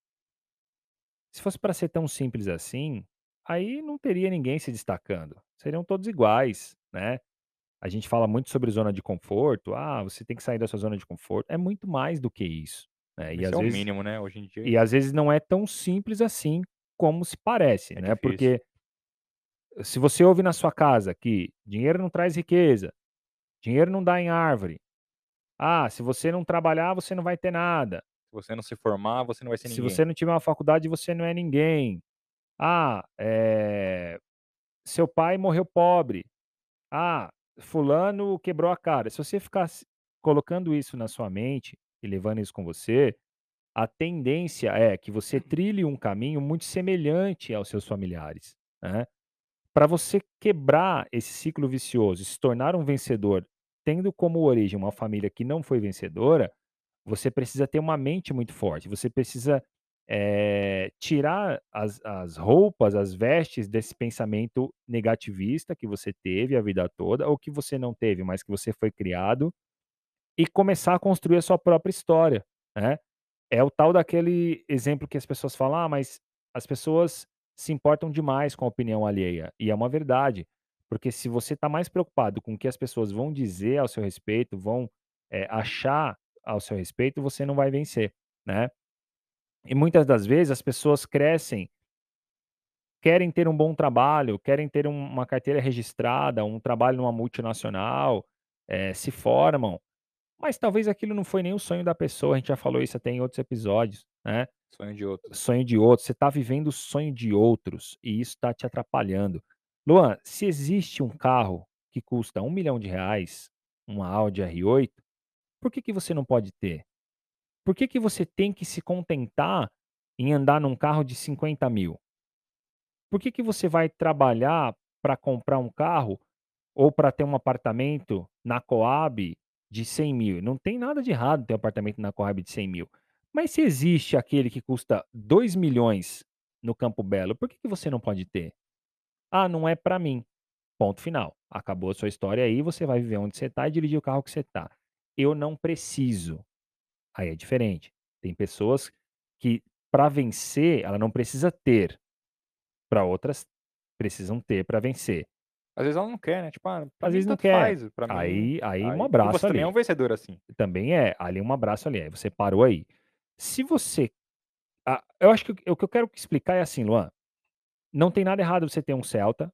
Speaker 2: Se fosse pra ser tão simples assim, aí não teria ninguém se destacando, seriam todos iguais, né. A gente fala muito sobre zona de conforto, "Ah, você tem que sair da sua zona de conforto", é muito mais do que isso, né, e
Speaker 3: Esse é
Speaker 2: às
Speaker 3: o
Speaker 2: vezes
Speaker 3: mínimo, né, hoje em dia
Speaker 2: e às vezes não é tão simples assim como se parece,
Speaker 3: É
Speaker 2: né,
Speaker 3: difícil.
Speaker 2: porque se você ouve na sua casa que dinheiro não traz riqueza, dinheiro não dá em árvore, ah, se você não trabalhar, você não vai ter nada.
Speaker 3: Se você não se formar, você não vai ser
Speaker 2: Se
Speaker 3: ninguém.
Speaker 2: você não tiver uma faculdade, você não é ninguém. Ah, eh, seu pai morreu pobre. Ah, fulano quebrou a cara. Se você ficar se colocando isso na sua mente e levando isso com você, a tendência é que você trilhe um caminho muito semelhante aos seus familiares, né. Pra você quebrar esse ciclo vicioso e se tornar um vencedor, tendo como origem uma família que não foi vencedora, você precisa ter uma mente muito forte, você precisa, eh, tirar as as roupas, as vestes desse pensamento negativista que você teve a vida toda, ou que você não teve, mas que você foi criado, e começar a construir a sua própria história, né. É o tal daquele exemplo que as pessoas falam: "Ah, mas as pessoas se importam demais com a opinião alheia", e é uma verdade, porque se você está mais preocupado com o que as pessoas vão dizer ao seu respeito, vão, eh, achar ao seu respeito, você não vai vencer, né. E muitas das vezes as pessoas crescem querem ter um bom trabalho, querem ter um uma carteira registrada, um trabalho numa multinacional, eh, se formam, mas talvez aquilo não foi nem o sonho da pessoa, a gente já falou isso até em outros episódios, né.
Speaker 3: Sonho de outros.
Speaker 2: Sonho de outros, você está vivendo o sonho de outros, e isso está te atrapalhando. Luan, se existe um carro que custa R$1.000.000, uma Audi R8, por que que você não pode ter? Por que que você tem que se contentar em andar num carro de 50.000? Por que que você vai trabalhar pra comprar um carro, ou pra ter um apartamento na Cohab de 100.000? Não tem nada de errado ter um apartamento na Cohab de 100.000, mas se existe aquele que custa 2.000.000 no Campo Belo, por que que você não pode ter? "Ah, não é pra mim", ponto final, acabou a sua história aí, você vai viver onde você tá e dirigir o carro que você tá. "Eu não preciso", aí é diferente. Tem pessoas que pra vencer, ela não precisa ter, pra outras precisam ter pra vencer.
Speaker 3: Às vezes ela não quer, né, tipo: "Ah,
Speaker 2: Às vezes não quer,
Speaker 3: faz, pra mim"
Speaker 2: aí aí um
Speaker 3: aí e
Speaker 2: abraço
Speaker 3: você também é
Speaker 2: ali.
Speaker 3: um vencedor assim.
Speaker 2: Também é, ali um abraço ali, aí você parou aí. Se você ah, eu acho que o que eu quero explicar é assim, Luan, não tem nada errado você ter um Celta,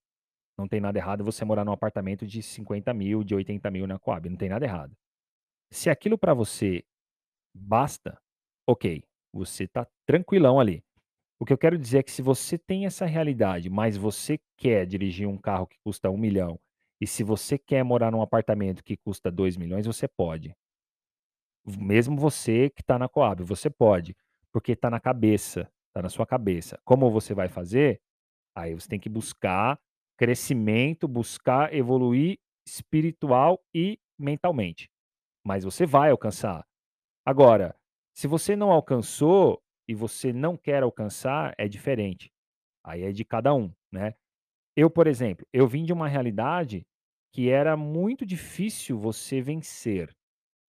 Speaker 2: não tem nada errado você morar num apartamento de 50.000, de 80.000 na Cohab, não tem nada errado. Se aquilo pra você basta, ok, você tá tranquilão ali. O que eu quero dizer é que se você tem essa realidade, mas você quer dirigir um carro que custa 1.000.000, e se você quer morar num apartamento que custa 2.000.000, você pode. Mesmo você que tá na Cohab, você pode, porque tá na cabeça, tá na sua cabeça. Como você vai fazer? Aí você tem que buscar crescimento, buscar evoluir espiritual e mentalmente, mas você vai alcançar. Agora, se você não alcançou e você não quer alcançar, é diferente, aí é de cada um, né. Eu, por exemplo, eu vim de uma realidade que era muito difícil você vencer,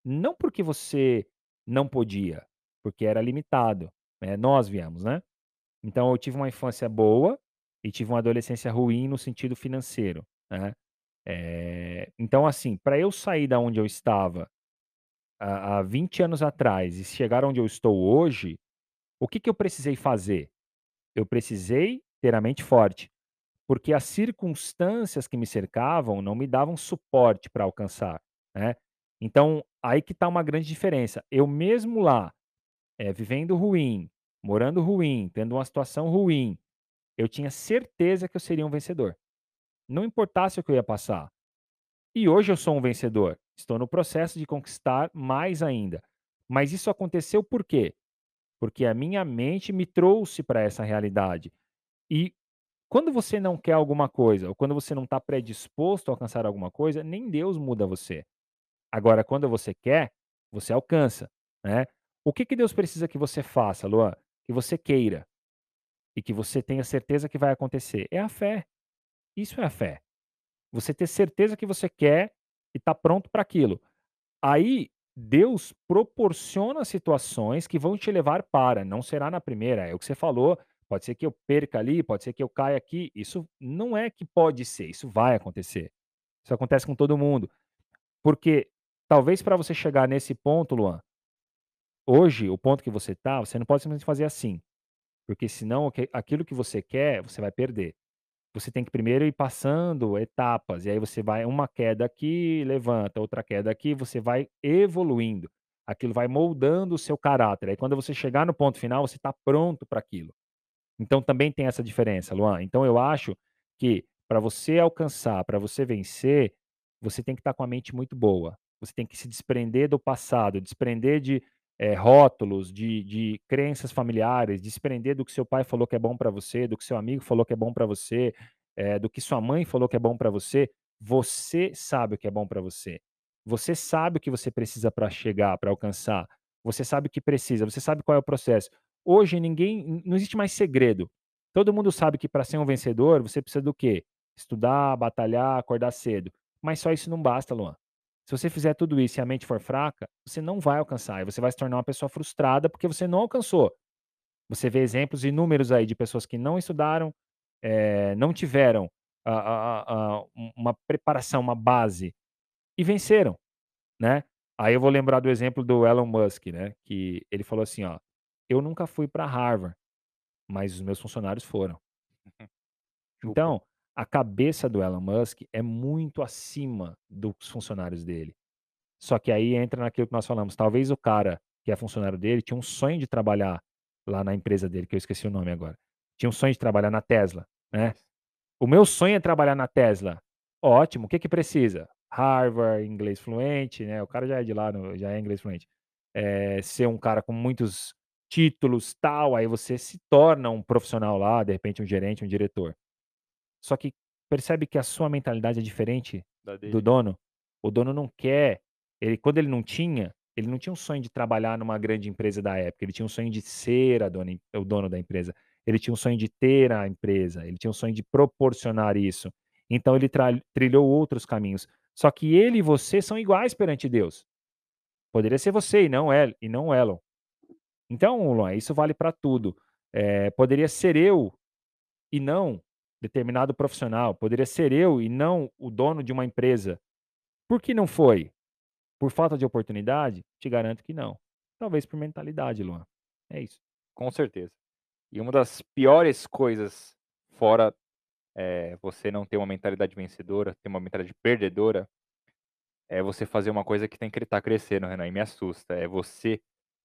Speaker 2: não porque você não podia, porque era limitado, né, nós viemos, né. Então eu tive uma infância boa e tive uma adolescência ruim no sentido financeiro, né. Eh, então assim, pra eu sair da onde eu estava há há 20 anos atrás e chegar onde eu estou hoje, o que que eu precisei fazer? Eu precisei ter a mente forte, porque as circunstâncias que me cercavam não me davam suporte pra alcançar, né. Então, aí que tá uma grande diferença, eu mesmo lá, eh, vivendo ruim, morando ruim, tendo uma situação ruim, eu tinha certeza que eu seria um vencedor, não importasse o que eu ia passar. E hoje eu sou um vencedor, estou no processo de conquistar mais ainda. Mas isso aconteceu por quê? Porque a minha mente me trouxe pra essa realidade. E quando você não quer alguma coisa, ou quando você não tá predisposto a alcançar alguma coisa, nem Deus muda você. Agora quando você quer, você alcança, né. O que que Deus precisa que você faça, Luan? Que você queira, e que você tenha certeza que vai acontecer, é a fé. Isso é a fé. Você ter certeza que você quer e tá pronto pra aquilo. Aí, Deus proporciona situações que vão te levar para, não será na primeira, é o que você falou, pode ser que eu perca ali, pode ser que eu caia aqui, isso não é que pode ser, isso vai acontecer. Isso acontece com todo mundo. Porque talvez pra você chegar nesse ponto, Luan hoje, o ponto que você tá, você não pode simplesmente fazer assim, porque senão aquilo que você quer, você vai perder. Você tem que primeiro ir passando etapas, e aí você vai uma queda aqui, levanta, outra queda aqui, você vai evoluindo, aquilo vai moldando o seu caráter, aí quando você chegar no ponto final, você tá pronto pra aquilo. Então também tem essa diferença, Luan. Então eu acho que pra você alcançar, pra você vencer, você tem que estar com a mente muito boa. Você tem que se desprender do passado, desprender de eh, rótulos, de, de crenças familiares, desprender do que seu pai falou que é bom para você, do que seu amigo falou que é bom para você, eh, do que sua mãe falou que é bom para você. Você sabe o que é bom para você. Você sabe o que você precisa para chegar, para alcançar. Você sabe o que precisa, você sabe qual é o processo. Hoje ninguém, não existe mais segredo. Todo mundo sabe que para ser um vencedor, você precisa do quê? Estudar, batalhar, acordar cedo. Mas só isso não basta, Luan. Se você fizer tudo isso e a mente for fraca, você não vai alcançar. E você vai se tornar uma pessoa frustrada porque você não alcançou. Você vê exemplos inúmeros aí de pessoas que não estudaram, eh, não tiveram a- a- a- uma preparação, uma base e venceram, né? Aí eu vou lembrar do exemplo do Elon Musk, né? Que ele falou assim, ó, eu nunca fui para Harvard, mas os meus funcionários foram. Então, a cabeça do Elon Musk é muito acima dos funcionários dele. Só que aí entra naquilo que nós falamos. Talvez o cara que é funcionário dele tinha um sonho de trabalhar lá na empresa dele, que eu esqueci o nome agora. Tinha um sonho de trabalhar na Tesla, né? O meu sonho é trabalhar na Tesla. Ótimo. O que que precisa? Harvard, inglês fluente, né? O cara já é de lá, já é inglês fluente. É, ser um cara com muitos títulos, tal. Aí você se torna um profissional lá, de repente um gerente, um diretor. Só que percebe que a sua mentalidade é diferente
Speaker 3: Da
Speaker 2: do
Speaker 3: dele.
Speaker 2: dono. O dono não quer. Ele, quando ele não tinha, ele não tinha um sonho de trabalhar numa grande empresa da época. Ele tinha um sonho de ser a dona, o dono da empresa. Ele tinha um sonho de ter a empresa. Ele tinha um sonho de proporcionar isso. Então ele trilhou outros caminhos. Só que ele e você são iguais perante Deus. Poderia ser você e não ele, e não o Elon. Então, Luan, isso vale para tudo. É, poderia ser eu e não determinado profissional. Poderia ser eu e não o dono de uma empresa. Por que não foi? Por falta de oportunidade? Te garanto que não. Talvez por mentalidade, Luan. É isso.
Speaker 3: Com certeza. E uma das piores coisas, fora eh, você não ter uma mentalidade vencedora, ter uma mentalidade perdedora, é você fazer uma coisa que tem que estar crescendo, Renan, e me assusta. É você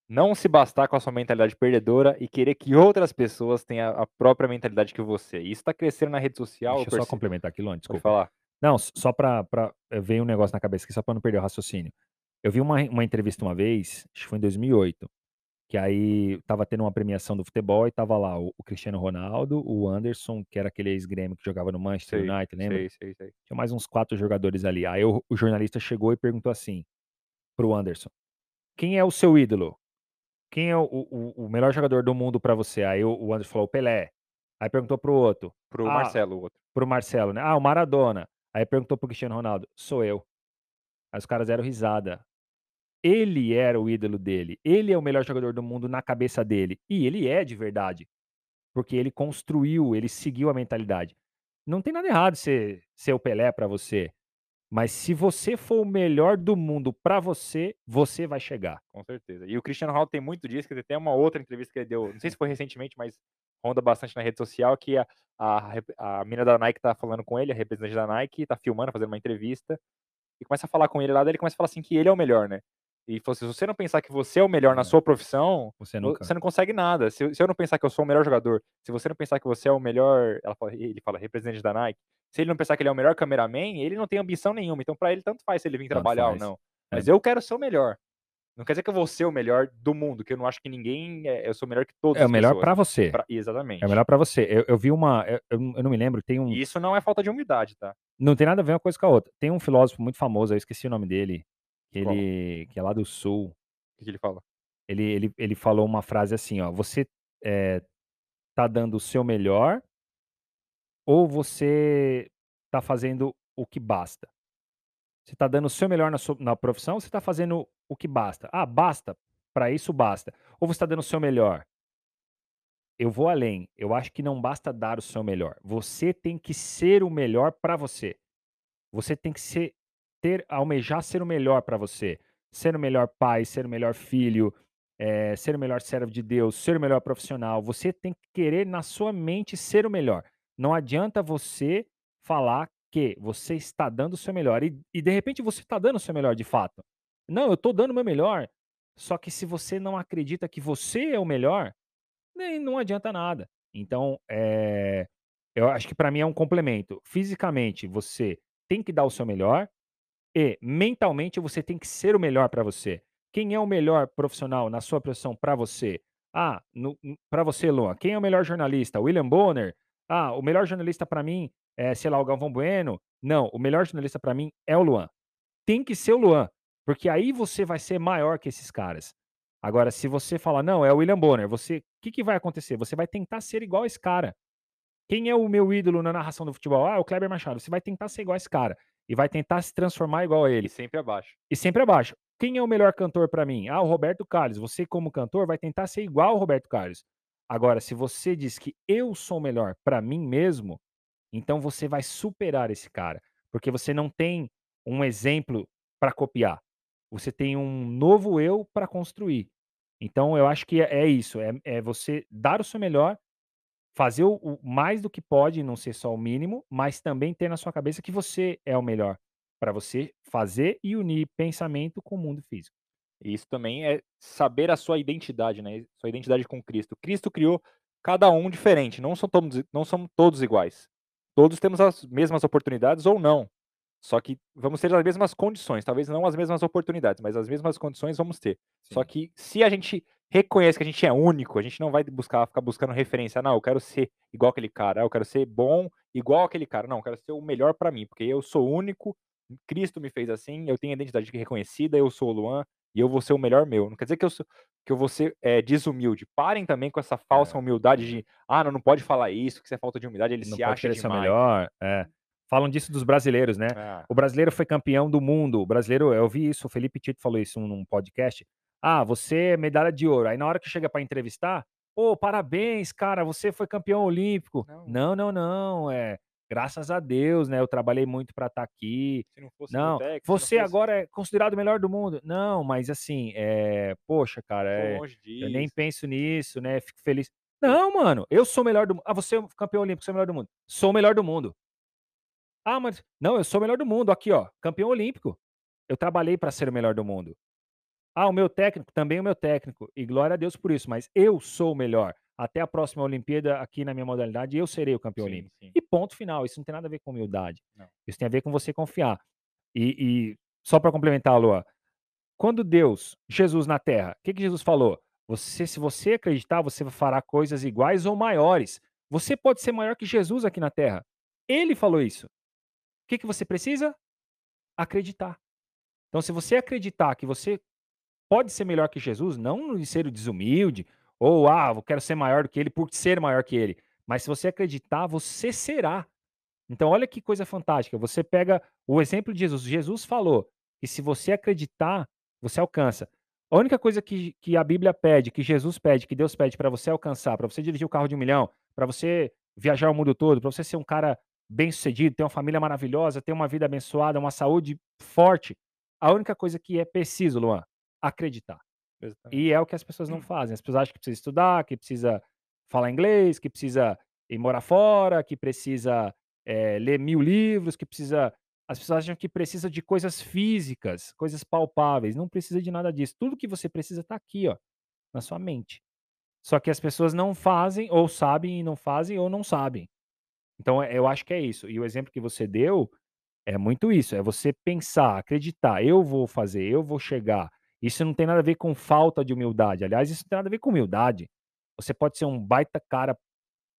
Speaker 3: não se bastar com a sua mentalidade perdedora e querer que outras pessoas tenham a própria mentalidade que você. E isso está crescendo na rede social.
Speaker 2: Deixa eu
Speaker 3: eu
Speaker 2: só
Speaker 3: perce-
Speaker 2: complementar aqui,
Speaker 3: Pode
Speaker 2: desculpa.
Speaker 3: falar.
Speaker 2: Não, só pra, pra. eh, Veio um negócio na cabeça aqui, só pra não perder o raciocínio. Eu vi uma, uma entrevista uma vez, acho que foi em 2008, que aí tava tendo uma premiação do futebol e tava lá o, o Cristiano Ronaldo, o Anderson, que era aquele ex-grêmio que jogava no Manchester
Speaker 3: Sei,
Speaker 2: United, lembra?
Speaker 3: sei, sei, sei.
Speaker 2: Tinha mais uns quatro jogadores ali. Aí o, o jornalista chegou e perguntou assim pro Anderson: Quem é o seu ídolo? Quem é o, o, o melhor jogador do mundo pra você? Aí o, o Anderson falou: o Pelé. Aí perguntou pro outro,
Speaker 3: Pro
Speaker 2: Ah,
Speaker 3: Marcelo, o outro.
Speaker 2: pro Marcelo, né? Ah, o Maradona. Aí perguntou pro Cristiano Ronaldo: sou eu. Aí os caras deram risada. Ele era o ídolo dele. Ele é o melhor jogador do mundo na cabeça dele. E ele é de verdade. Porque ele construiu, ele seguiu a mentalidade. Não tem nada errado ser, ser o Pelé pra você. Mas se você for o melhor do mundo pra você, você vai chegar.
Speaker 3: Com certeza. E o Cristiano Ronaldo tem muito disso, que tem uma outra entrevista que ele deu, não sei se foi recentemente, mas ronda bastante na rede social, que a, a, a mina da Nike tá falando com ele, a representante da Nike, tá filmando, fazendo uma entrevista, e começa a falar com ele lá, daí ele começa a falar assim que ele é o melhor, né? E falou assim, se você não pensar que você é o melhor na
Speaker 2: É.
Speaker 3: sua profissão,
Speaker 2: Você
Speaker 3: vo-
Speaker 2: nunca.
Speaker 3: você não consegue nada. Se, se eu não pensar que eu sou o melhor jogador, se você não pensar que você é o melhor, fala- ele fala, representante da Nike, se ele não pensar que ele é o melhor cameraman, ele não tem ambição nenhuma. Então, pra ele, tanto faz se ele vir
Speaker 2: Tanto
Speaker 3: trabalhar
Speaker 2: faz.
Speaker 3: ou não.
Speaker 2: É.
Speaker 3: Mas eu quero ser o melhor. Não quer dizer que eu vou ser o melhor do mundo, que eu não acho que ninguém. É, eu sou melhor que todos
Speaker 2: É o melhor pra você.
Speaker 3: Exatamente.
Speaker 2: É o melhor pra você. Eu, eu vi uma. Eu, eu não me lembro, tem um.
Speaker 3: Isso não é falta de humildade, tá?
Speaker 2: Não tem nada a ver uma coisa com a outra. Tem um filósofo muito famoso, eu esqueci o nome dele, que
Speaker 3: Qual?
Speaker 2: ele que é lá do sul.
Speaker 3: O que, que ele fala?
Speaker 2: Ele, ele, ele falou uma frase assim, ó, você é, tá dando o seu melhor ou você tá fazendo o que basta? Você tá dando o seu melhor na, sua, na profissão ou você tá fazendo o que basta? Ah, basta. Pra isso basta. Ou você tá dando o seu melhor? Eu vou além. Eu acho que não basta dar o seu melhor. Você tem que ser o melhor pra você. Você tem que ser, ter, almejar ser o melhor para você. Ser o melhor pai, ser o melhor filho, eh, ser o melhor servo de Deus, ser o melhor profissional. Você tem que querer na sua mente ser o melhor. Não adianta você falar que você está dando o seu melhor e, e de repente você está dando o seu melhor de fato. Não, eu estou dando o meu melhor. Só que se você não acredita que você é o melhor, nem não adianta nada. Então, eh, eu acho que para mim é um complemento. Fisicamente, você tem que dar o seu melhor, E mentalmente você tem que ser o melhor para você. Quem é o melhor profissional na sua profissão para você? Ah, para você, Luan, quem é o melhor jornalista? William Bonner? Ah, o melhor jornalista para mim é, sei lá, o Galvão Bueno? Não, o melhor jornalista para mim é o Luan. Tem que ser o Luan, porque aí você vai ser maior que esses caras. Agora, se você falar, não, é o William Bonner, você, o que, que vai acontecer? Você vai tentar ser igual esse cara. Quem é o meu ídolo na narração do futebol? Ah, é o Kleber Machado. Você vai tentar ser igual esse cara e vai tentar se transformar igual a ele.
Speaker 3: E sempre abaixo.
Speaker 2: E sempre abaixo. Quem é o melhor cantor para mim? Ah, o Roberto Carlos. Você, como cantor, vai tentar ser igual ao Roberto Carlos. Agora, se você diz que eu sou melhor para mim mesmo, então você vai superar esse cara, porque você não tem um exemplo para copiar. Você tem um novo eu para construir. Então, eu acho que é, é isso: é, é, você dar o seu melhor, fazer o, mais do que pode, não ser só o mínimo, mas também ter na sua cabeça que você é o melhor para você fazer e unir pensamento com o mundo físico.
Speaker 3: Isso também é saber a sua identidade, né? Sua identidade com Cristo. Cristo criou cada um diferente, não são todos, não todos iguais. Todos temos as mesmas oportunidades ou não. Só que vamos ter as mesmas condições, talvez não as mesmas oportunidades, mas as mesmas condições vamos ter. Sim. Só que se a gente reconhece que a gente é único, a gente não vai buscar ficar buscando referência, não, eu quero ser igual aquele cara, eu quero ser bom igual aquele cara. Não, eu quero ser o melhor para mim, porque eu sou único, Cristo me fez assim, eu tenho a identidade reconhecida, eu sou o Luan e eu vou ser o melhor meu. Não quer dizer que eu, sou, que eu vou ser é, desumilde. Parem também com essa falsa é. humildade de, ah, não, não pode falar isso, que isso é falta de humildade, ele não se acha demais.
Speaker 2: Melhor, é. Falam disso dos brasileiros, né? É. O brasileiro foi campeão do mundo. O brasileiro, eu vi isso, o Felipe Tito falou isso num podcast. Ah, você é medalha de ouro. Aí na hora que chega para entrevistar, pô, oh, parabéns, cara, você foi campeão olímpico. Não, não, não, não é graças a Deus, né? Eu trabalhei muito para estar tá aqui. Se não fosse não, técnico, você não fosse... agora é considerado o melhor do mundo. Não, mas assim, é, poxa, cara, é, eu nem penso nisso, né? Fico feliz. Não, mano, eu sou o melhor do mundo. Ah, você é campeão olímpico, você é o melhor do mundo. Sou o melhor do mundo. Ah, mas não, eu sou o melhor do mundo. Aqui, ó, campeão olímpico. Eu trabalhei para ser o melhor do mundo. Ah, o meu técnico, também o meu técnico. E glória a Deus por isso, mas eu sou o melhor até a próxima Olimpíada, aqui na minha modalidade, eu serei o campeão sim, olímpico. Sim. E ponto final. Isso não tem nada a ver com humildade. Não. Isso tem a ver com você confiar. E, e só para complementar, Lua, quando Deus, Jesus na Terra, o que, que Jesus falou? Você, se você acreditar, você fará coisas iguais ou maiores. Você pode ser maior que Jesus aqui na Terra. Ele falou isso. O que, que você precisa? Acreditar. Então, se você acreditar que você pode ser melhor que Jesus, não ser desumilde, ou, ah, eu quero ser maior do que ele por ser maior que ele. Mas se você acreditar, você será. Então, olha que coisa fantástica. Você pega o exemplo de Jesus. Jesus falou que se você acreditar, você alcança. A única coisa que, que a Bíblia pede, que Jesus pede, que Deus pede para você alcançar, para você dirigir o carro de um milhão, para você viajar o mundo todo, para você ser um cara bem sucedido, ter uma família maravilhosa, ter uma vida abençoada, uma saúde forte, a única coisa que é preciso, Luan, acreditar. Exatamente. E é o que as pessoas não hum. fazem. As pessoas acham que precisa estudar, que precisa falar inglês, que precisa ir morar fora, que precisa é, ler mil livros, que precisa. As pessoas acham que precisa de coisas físicas, coisas palpáveis. Não precisa de nada disso. Tudo que você precisa está aqui, ó, na sua mente. Só que as pessoas não fazem, ou sabem e não fazem, ou não sabem. Então, eu acho que é isso. E o exemplo que você deu é muito isso. É você pensar, acreditar. Eu vou fazer, eu vou chegar. Isso não tem nada a ver com falta de humildade. Aliás, isso tem nada a ver com humildade. Você pode ser um baita cara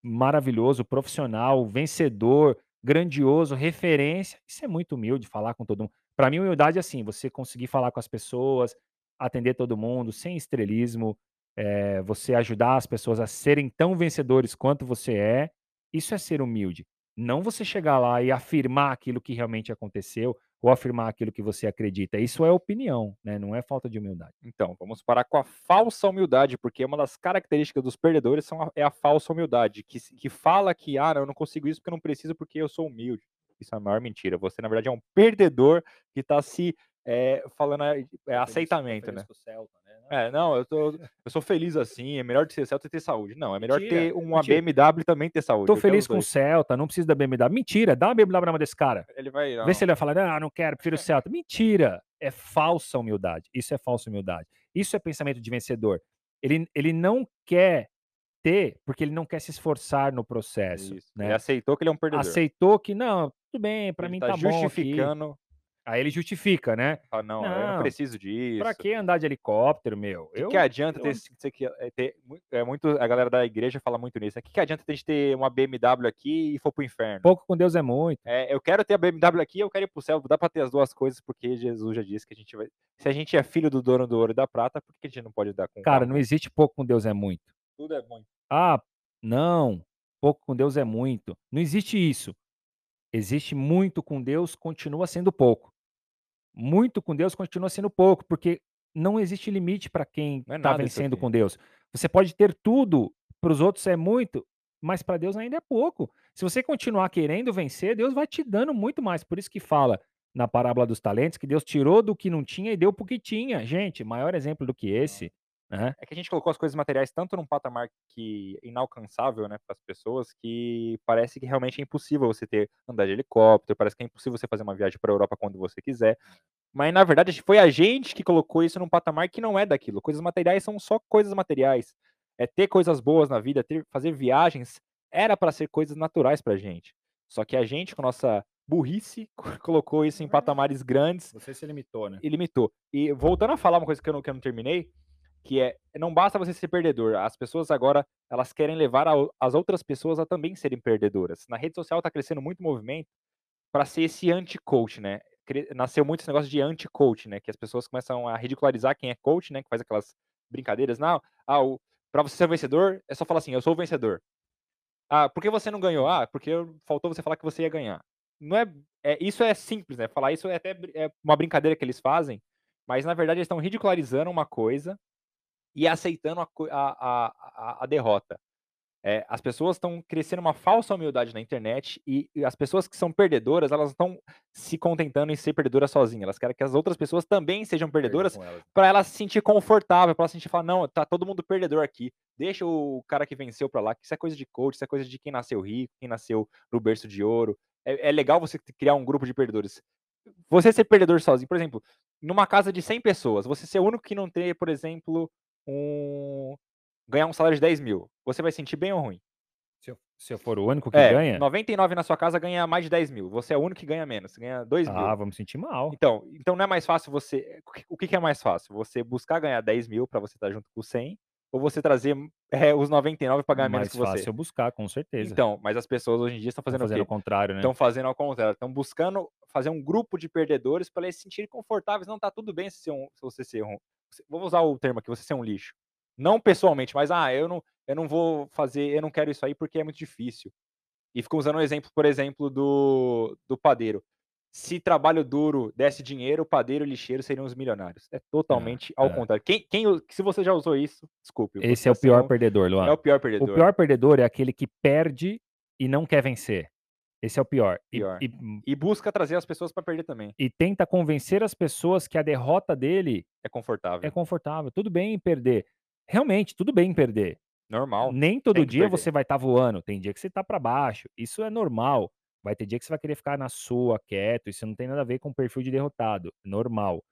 Speaker 2: maravilhoso, profissional, vencedor, grandioso, referência. Isso é muito humilde falar com todo mundo. Para mim, humildade é assim: você conseguir falar com as pessoas, atender todo mundo, sem estrelismo, é, você ajudar as pessoas a serem tão vencedores quanto você é. Isso é ser humilde. Não você chegar lá e afirmar aquilo que realmente aconteceu, ou afirmar aquilo que você acredita. Isso é opinião, né? não é falta de humildade.
Speaker 3: Então, vamos parar com a falsa humildade, porque uma das características dos perdedores são a, é a falsa humildade, que, que fala que, ah, não, eu não consigo isso porque eu não preciso porque eu sou humilde. Isso é a maior mentira. Você, na verdade, é um perdedor que está se é, falando é, é aceitamento, né? Celta, né? É, não, eu, tô, eu sou feliz assim, é melhor ser Celta e ter saúde. Não, é melhor mentira, ter uma mentira. BMW e também ter saúde.
Speaker 2: Tô feliz com o Celta, não preciso da BMW. Mentira, dá uma BMW na mão desse cara.
Speaker 3: Ele vai. Não.
Speaker 2: Vê se ele vai falar, ah, não quero, prefiro o Celta. Mentira, é falsa humildade. Isso é falsa humildade. Isso é pensamento de vencedor. Ele, ele não quer ter, porque ele não quer se esforçar no processo. Né?
Speaker 3: Ele aceitou que ele é um perdedor.
Speaker 2: Aceitou que, não, tudo bem, para mim tá, tá
Speaker 3: justificando
Speaker 2: Aí ele justifica, né?
Speaker 3: Fala, não, eu não
Speaker 2: Não,
Speaker 3: preciso disso.
Speaker 2: Pra que andar de helicóptero, meu?
Speaker 3: O que, que adianta
Speaker 2: eu
Speaker 3: ter, é, ter mu- é muito a galera da igreja fala muito nisso. O que, que adianta a gente ter uma BMW aqui e for pro inferno?
Speaker 2: pouco com Deus é muito.
Speaker 3: É, eu quero ter a BMW aqui, eu quero ir pro céu. Dá pra ter as duas coisas porque Jesus já disse que a gente vai. Se a gente é filho do dono do ouro e da prata, por que a gente não pode dar com
Speaker 2: Cara, não existe pouco com Deus é muito.
Speaker 3: Tudo é bom.
Speaker 2: Ah, não, pouco com Deus é muito. Não existe isso. Existe muito com Deus, continua sendo pouco. Muito com Deus continua sendo pouco, porque não existe limite para quem
Speaker 3: é
Speaker 2: está
Speaker 3: nada isso
Speaker 2: vencendo com Deus. Você pode ter tudo, para os outros é muito, mas para Deus ainda é pouco. Se você continuar querendo vencer, Deus vai te dando muito mais. Por isso que fala na parábola dos talentos que Deus tirou do que não tinha e deu para o que tinha. Gente, maior exemplo do que esse, né?
Speaker 3: É que a gente colocou as coisas materiais tanto num patamar que inalcançável, né, para as pessoas, que parece que realmente é impossível você ter andar de helicóptero, parece que é impossível você fazer uma viagem para a Europa quando você quiser. Mas na verdade foi a gente que colocou isso num patamar que não é daquilo. Coisas materiais são só coisas materiais. É ter coisas boas na vida, ter, fazer viagens era para ser coisas naturais pra gente. Só que a gente com nossa burrice colocou isso em patamares grandes
Speaker 2: Você se limitou, né?
Speaker 3: e limitou. E voltando a falar uma coisa que eu não, que eu não terminei, que é, não basta você ser perdedor, as pessoas agora, elas querem levar a as outras pessoas a também serem perdedoras. Na rede social tá crescendo muito movimento para ser esse anti-coach, né? Nasceu muito esse negócio de anti-coach, né? Que as pessoas começam a ridicularizar quem é coach, né? Que faz aquelas brincadeiras. Não, ah, o, pra você ser vencedor, é só falar assim, eu sou o vencedor. Ah, por que você não ganhou? Ah, porque faltou você falar que você ia ganhar. Não é, é- isso é simples, né? Falar isso é até é uma brincadeira que eles fazem, mas na verdade eles estão ridicularizando uma coisa e aceitando a, a, a, a- derrota. É, as pessoas estão crescendo uma falsa humildade na internet e, e as pessoas que são perdedoras, elas não estão se contentando em ser perdedoras sozinhas. Elas querem que as outras pessoas também sejam perdedoras
Speaker 2: elas.
Speaker 3: para ela se sentir confortável, para ela se sentir falar, não, tá todo mundo perdedor aqui. Deixa o cara que venceu para lá, que isso é coisa de coach, isso é coisa de quem nasceu rico, quem nasceu no berço de ouro. É, é legal você criar um grupo de perdedores. Você ser perdedor sozinho, por exemplo, numa casa de 100 pessoas, você ser o único que não tem, por exemplo, um ganhar um salário de 10 mil, você vai sentir bem ou ruim?
Speaker 2: Se eu, se eu for o único que
Speaker 3: é,
Speaker 2: ganha,
Speaker 3: 99 na sua casa ganha mais de 10 mil. Você é o único que ganha menos, você ganha 2 mil.
Speaker 2: ah, vamos sentir mal.
Speaker 3: Então, então não é mais fácil você. o que- O que, é mais fácil? Você buscar ganhar 10 mil para você estar junto com os 100, ou você trazer é, os 99 para ganhar menos
Speaker 2: Mais
Speaker 3: que você?
Speaker 2: fácil buscar, com certeza.
Speaker 3: Então, mas as pessoas hoje em dia estão fazendo,
Speaker 2: fazendo
Speaker 3: o
Speaker 2: o
Speaker 3: quê?
Speaker 2: contrário, né?
Speaker 3: Estão fazendo ao contrário. Estão buscando fazer um grupo de perdedores para eles se sentirem confortáveis. Não tá tudo bem se, um- se você ser um. Vou usar o termo aqui, você ser um lixo. Não pessoalmente, mas ah, eu não, eu não vou fazer, eu não quero isso aí porque é muito difícil. E ficam usando o exemplo, por exemplo, do, do padeiro. Se trabalho duro desse dinheiro, o padeiro e o lixeiro seriam os milionários. É totalmente ao
Speaker 2: é.
Speaker 3: contrário. Quem, quem, se você já usou isso, desculpe.
Speaker 2: Esse é o pior
Speaker 3: não-
Speaker 2: perdedor, Luan.
Speaker 3: É o pior
Speaker 2: O
Speaker 3: perdedor.
Speaker 2: pior perdedor é aquele que perde e não quer vencer. Esse é o pior. E-
Speaker 3: Pior.
Speaker 2: E,
Speaker 3: E busca trazer as pessoas para perder também.
Speaker 2: e tenta convencer as pessoas que a derrota dele
Speaker 3: É confortável.
Speaker 2: é confortável. Tudo bem em perder. Realmente, tudo bem em perder.
Speaker 3: Normal.
Speaker 2: Nem todo dia
Speaker 3: perder.
Speaker 2: você vai estar voando. Tem dia que você tá para baixo. Isso é normal. Vai ter dia que você vai querer ficar na sua, quieto. Isso não tem nada a ver com o perfil de derrotado. Normal.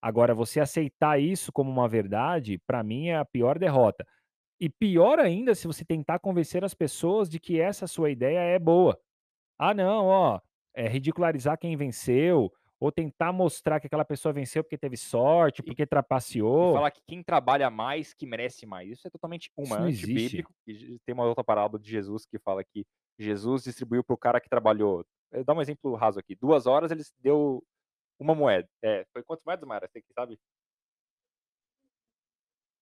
Speaker 2: Agora, você aceitar isso como uma verdade, para mim é a pior derrota. E pior ainda se você tentar convencer as pessoas de que essa sua ideia é boa. Ah, não, ó, é ridicularizar quem venceu, ou tentar mostrar que aquela pessoa venceu porque teve sorte, porque
Speaker 3: E
Speaker 2: trapaceou.
Speaker 3: falar que quem trabalha mais que merece mais. Isso é totalmente
Speaker 2: existe.
Speaker 3: antibíblico. E tem uma outra parábola de Jesus que fala que Jesus distribuiu para o cara que trabalhou. Eu dou um exemplo raso aqui. Duas horas ele deu uma moeda. É, foi quantas moedas, Mara? Você que sabe?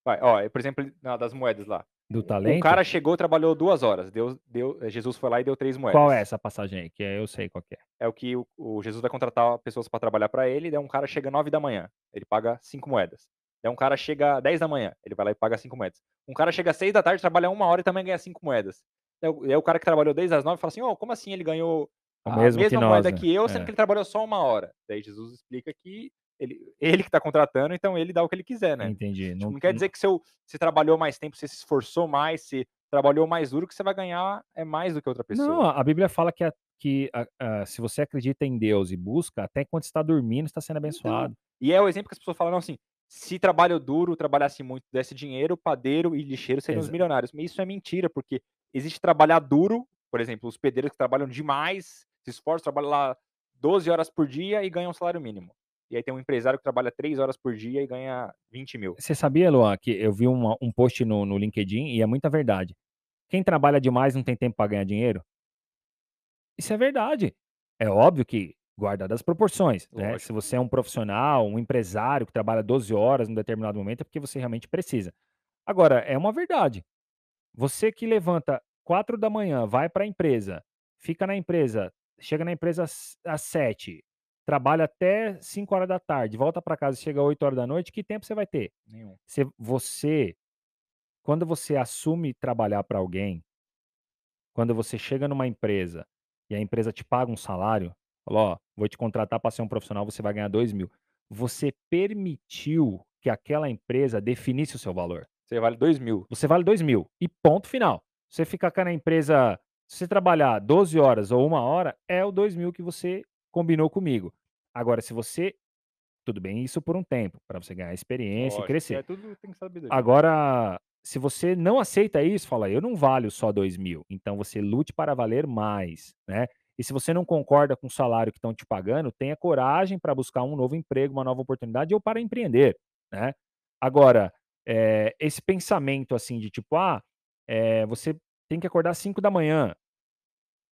Speaker 3: Vai, ó, é, por exemplo, das moedas lá.
Speaker 2: Do
Speaker 3: O
Speaker 2: talento?
Speaker 3: cara chegou, trabalhou duas horas. Deu, deu, eh, Jesus foi lá e deu três moedas.
Speaker 2: Qual é essa passagem aí? Que eu sei qual que é.
Speaker 3: É o que o, o Jesus vai contratar pessoas para trabalhar para ele. Daí um cara chega 9 da manhã, ele paga 5 moedas. Daí um cara chega 10 da manhã, ele vai lá e paga 5 moedas. Um cara chega 6 da tarde, trabalha uma hora e também ganha 5 moedas. Daí, o- daí o cara que trabalhou desde as 9 fala assim: Ô, como assim ele ganhou
Speaker 2: O
Speaker 3: a
Speaker 2: que
Speaker 3: mesma
Speaker 2: nós,
Speaker 3: moeda
Speaker 2: né?
Speaker 3: que eu, sendo
Speaker 2: É.
Speaker 3: que ele trabalhou só uma hora? Daí Jesus explica que ele, ele que tá contratando, então ele dá o que ele quiser, né?
Speaker 2: Entendi.
Speaker 3: Tipo, não, quer dizer que seu, você trabalhou mais tempo, você se esforçou mais, você trabalhou mais duro, que você vai ganhar é mais do que outra pessoa.
Speaker 2: Não, a Bíblia fala que, a- que a- a- se você acredita em Deus e busca, até quando está dormindo, está sendo abençoado.
Speaker 3: E é o exemplo que as pessoas falam assim: se trabalho duro, trabalhasse muito, desse dinheiro, padeiro e lixeiro seriam os milionários. Mas isso é mentira, porque existe trabalhar duro, por exemplo, os pedreiros que trabalham demais, se esforçam, trabalham lá 12 horas por dia e ganha um salário mínimo. E aí tem um empresário que trabalha 3 horas por dia e ganha 20 mil.
Speaker 2: Você sabia, Luan, que eu vi uma- um post no, no LinkedIn e é muita verdade. Quem trabalha demais não tem tempo para ganhar dinheiro? Isso é verdade. É óbvio que guardado as proporções, né? Se você é um profissional, um empresário que trabalha 12 horas em determinado momento, é porque você realmente precisa. Agora, é uma verdade. Você que levanta 4 da manhã, vai para a empresa, fica na empresa, chega na empresa às às 7, trabalha até 5 horas da tarde, volta para casa e chega às 8 horas da noite, que tempo você vai ter?
Speaker 3: Nenhum.
Speaker 2: Você, você, quando você assume trabalhar para alguém, quando você chega numa empresa e a empresa te paga um salário, falou, ó, vou te contratar para ser um profissional, você vai ganhar 2 mil. Você permitiu que aquela empresa definisse o seu valor.
Speaker 3: Você vale 2 mil.
Speaker 2: Você vale 2 mil. E ponto final. Você ficar cá na empresa, se você trabalhar 12 horas ou uma hora, é o 2 mil que você combinou comigo. Agora, se você. Tudo bem, isso por um tempo, para você ganhar experiência e
Speaker 3: Lógico,
Speaker 2: crescer.
Speaker 3: É tudo tem sabedoria.
Speaker 2: Agora, se você não aceita isso, fala, eu não valho só 2 mil. Então você lute para valer mais, né? E se você não concorda com o salário que estão te pagando, tenha coragem para buscar um novo emprego, uma nova oportunidade ou para empreender, né? Agora, eh, esse pensamento assim de tipo, ah, eh, você tem que acordar às 5 da manhã.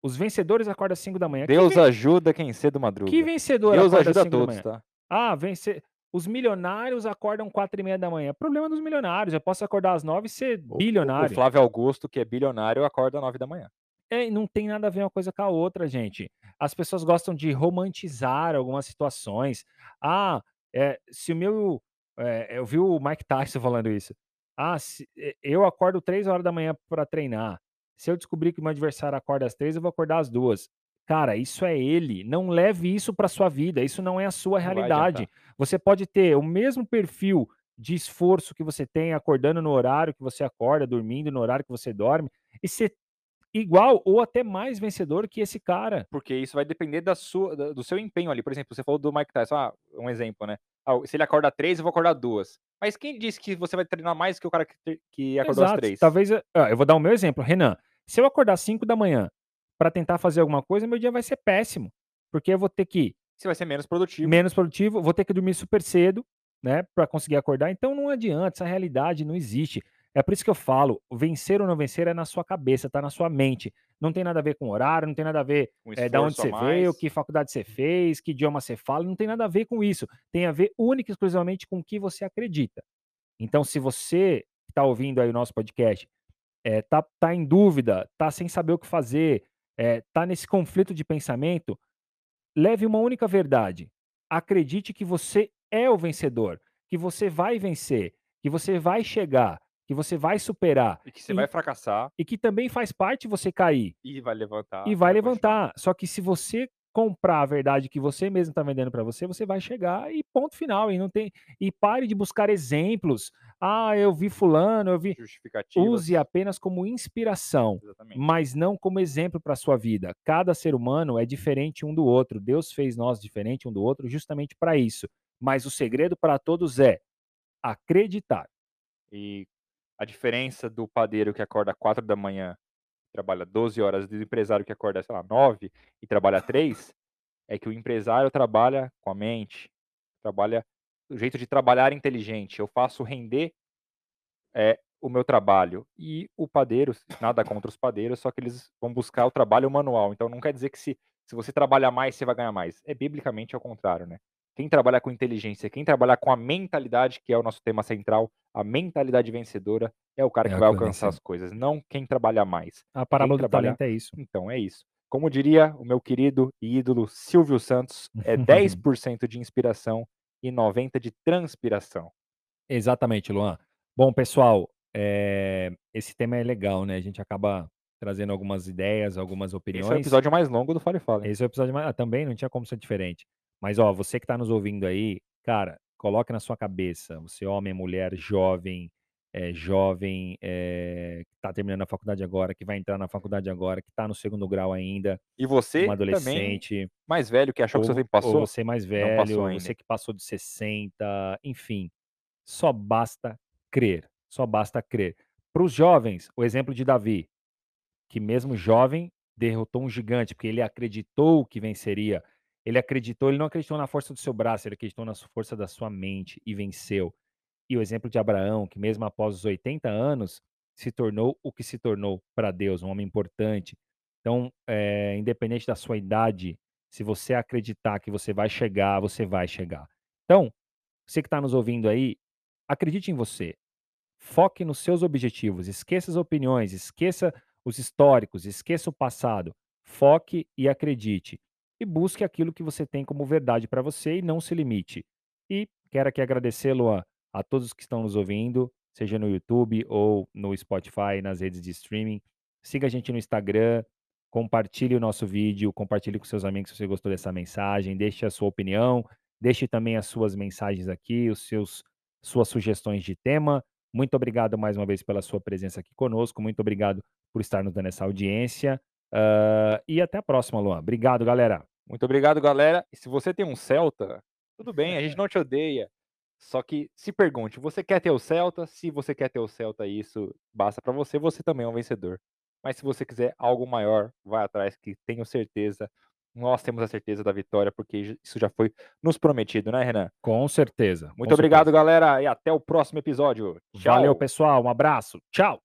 Speaker 2: Os vencedores acordam às 5 da manhã.
Speaker 3: Deus
Speaker 2: ven-
Speaker 3: ajuda quem cedo madruga.
Speaker 2: que vencedor
Speaker 3: Deus
Speaker 2: acorda às
Speaker 3: ajuda a
Speaker 2: 5 da
Speaker 3: todos,
Speaker 2: manhã?
Speaker 3: tá?
Speaker 2: Ah, vencer. Os milionários acordam 4 e meia da manhã. Problema dos milionários. Eu posso acordar às 9 e ser
Speaker 3: O-
Speaker 2: bilionário.
Speaker 3: O Flávio Augusto, que é bilionário, acorda às 9 da manhã.
Speaker 2: É, e não tem nada a ver uma coisa com a outra, gente. As pessoas gostam de romantizar algumas situações. Ah, é, se o meu. é, eu vi o Mike Tyson falando isso. Ah, se, é, eu acordo 3 horas da manhã para treinar. Se eu descobrir que meu adversário acorda às 3, eu vou acordar às 2. Cara, isso é ele. Não leve isso para sua vida. Isso não é a sua
Speaker 3: Não
Speaker 2: realidade. Você pode ter o mesmo perfil de esforço que você tem acordando no horário que você acorda, dormindo no horário que você dorme, e ser igual ou até mais vencedor que esse cara.
Speaker 3: Porque isso vai depender da sua, do seu empenho ali. Por exemplo, você falou do Mike Tyson, ah, um exemplo, né? Se ele acorda três, eu vou acordar duas. Mas quem disse que você vai treinar mais que o cara que, que acordou às
Speaker 2: Exato.
Speaker 3: três?
Speaker 2: Talvez eu, eu vou dar o meu exemplo, Renan. Se eu acordar 5 da manhã para tentar fazer alguma coisa, meu dia vai ser péssimo, porque eu vou ter que
Speaker 3: Você vai ser menos produtivo.
Speaker 2: menos produtivo, vou ter que dormir super cedo, né, para conseguir acordar. Então não adianta, essa realidade não existe. É por isso que eu falo, vencer ou não vencer é na sua cabeça, tá na sua mente. Não tem nada a ver com horário, não tem nada a ver
Speaker 3: um
Speaker 2: é, da onde você veio, que faculdade você fez, que idioma você fala, não tem nada a ver com isso. Tem a ver única e exclusivamente com o que você acredita. Então, se você está ouvindo aí o nosso podcast, é, tá, tá em dúvida, tá sem saber o que fazer, é, tá nesse conflito de pensamento, leve uma única verdade. Acredite que você é o vencedor, que você vai vencer, que você vai chegar, que você vai superar
Speaker 3: E que você
Speaker 2: e-
Speaker 3: vai fracassar
Speaker 2: e que também faz parte você cair
Speaker 3: e vai levantar.
Speaker 2: e vai levantar. Só que se você comprar a verdade que você mesmo está vendendo para você, você vai chegar e ponto final. E não tem e pare de buscar exemplos. Ah, eu vi fulano, eu vi. Use apenas como inspiração,
Speaker 3: Exatamente.
Speaker 2: mas não como exemplo para sua vida. Cada ser humano é diferente um do outro. Deus fez nós diferente um do outro justamente para isso. Mas o segredo para todos é acreditar.
Speaker 3: E a diferença do padeiro que acorda 4 da manhã trabalha 12 horas do empresário que acorda, sei lá, 9 e trabalha 3, é que o empresário trabalha com a mente, trabalha o jeito de trabalhar inteligente. Eu faço render é, o meu trabalho. E o padeiro, nada contra os padeiros, só que eles vão buscar o trabalho manual. Então não quer dizer que se, se você trabalhar mais, você vai ganhar mais. É biblicamente ao contrário, né? Quem trabalha com inteligência, quem trabalha com a mentalidade, que é o nosso tema central, a mentalidade vencedora, é o cara
Speaker 2: É
Speaker 3: que vai alcançar as coisas, não quem trabalha mais.
Speaker 2: A parábola do
Speaker 3: trabalhar-
Speaker 2: talento é isso.
Speaker 3: Então é isso. Como diria o meu querido e ídolo Silvio Santos, é 10% de inspiração e 90% de transpiração.
Speaker 2: Exatamente, Luan. Bom, pessoal, eh, esse tema é legal, né? A gente acaba trazendo algumas ideias, algumas opiniões.
Speaker 3: Esse é o episódio mais longo do Fale Fala. hein?
Speaker 2: Esse é o episódio mais. Ah, também não tinha como ser diferente. Mas, ó, você que tá nos ouvindo aí, cara, coloque na sua cabeça, você homem, mulher, jovem, é, jovem, é, que tá terminando a faculdade agora, que vai entrar na faculdade agora, que tá no segundo grau ainda,
Speaker 3: E você
Speaker 2: um adolescente,
Speaker 3: mais velho, que achou
Speaker 2: ou,
Speaker 3: que seu tempo
Speaker 2: ou
Speaker 3: passou,
Speaker 2: você mais velho,
Speaker 3: passou ainda.
Speaker 2: você que passou de 60, enfim, só basta crer, só basta crer. Para os jovens, o exemplo de Davi, que mesmo jovem derrotou um gigante, porque ele acreditou que venceria. Ele acreditou, ele não acreditou na força do seu braço, ele acreditou na força da sua mente e venceu. E o exemplo de Abraão, que mesmo após os 80 anos, se tornou o que se tornou para Deus, um homem importante. Então, é, independente da sua idade, se você acreditar que você vai chegar, você vai chegar. Então, você que está nos ouvindo aí, acredite em você. Foque nos seus objetivos, esqueça as opiniões, esqueça os históricos, esqueça o passado. Foque e acredite. E busque aquilo que você tem como verdade para você e não se limite. E quero aqui agradecer, Luan, a todos que estão nos ouvindo, seja no YouTube ou no Spotify, nas redes de streaming. Siga a gente no Instagram, compartilhe o nosso vídeo, compartilhe com seus amigos se você gostou dessa mensagem, deixe a sua opinião, deixe também as suas mensagens aqui, os seus suas sugestões de tema. Muito obrigado mais uma vez pela sua presença aqui conosco. Muito obrigado por estar nos dando essa audiência. Uh, e até a próxima, Luan. Obrigado, galera.
Speaker 3: Muito obrigado, galera. E se você tem um Celta, tudo bem, a gente não te odeia. Só que se pergunte, você quer ter o Celta? Se você quer ter o Celta, isso basta para você, você também é um vencedor. Mas se você quiser algo maior, vai atrás, que tenho certeza nós temos a certeza da vitória, porque isso já foi nos prometido, né, Renan?
Speaker 2: Com certeza.
Speaker 3: Muito
Speaker 2: com
Speaker 3: obrigado,
Speaker 2: certeza.
Speaker 3: galera, e até o próximo episódio.
Speaker 2: Tchau. Valeu, pessoal. Um abraço. Tchau.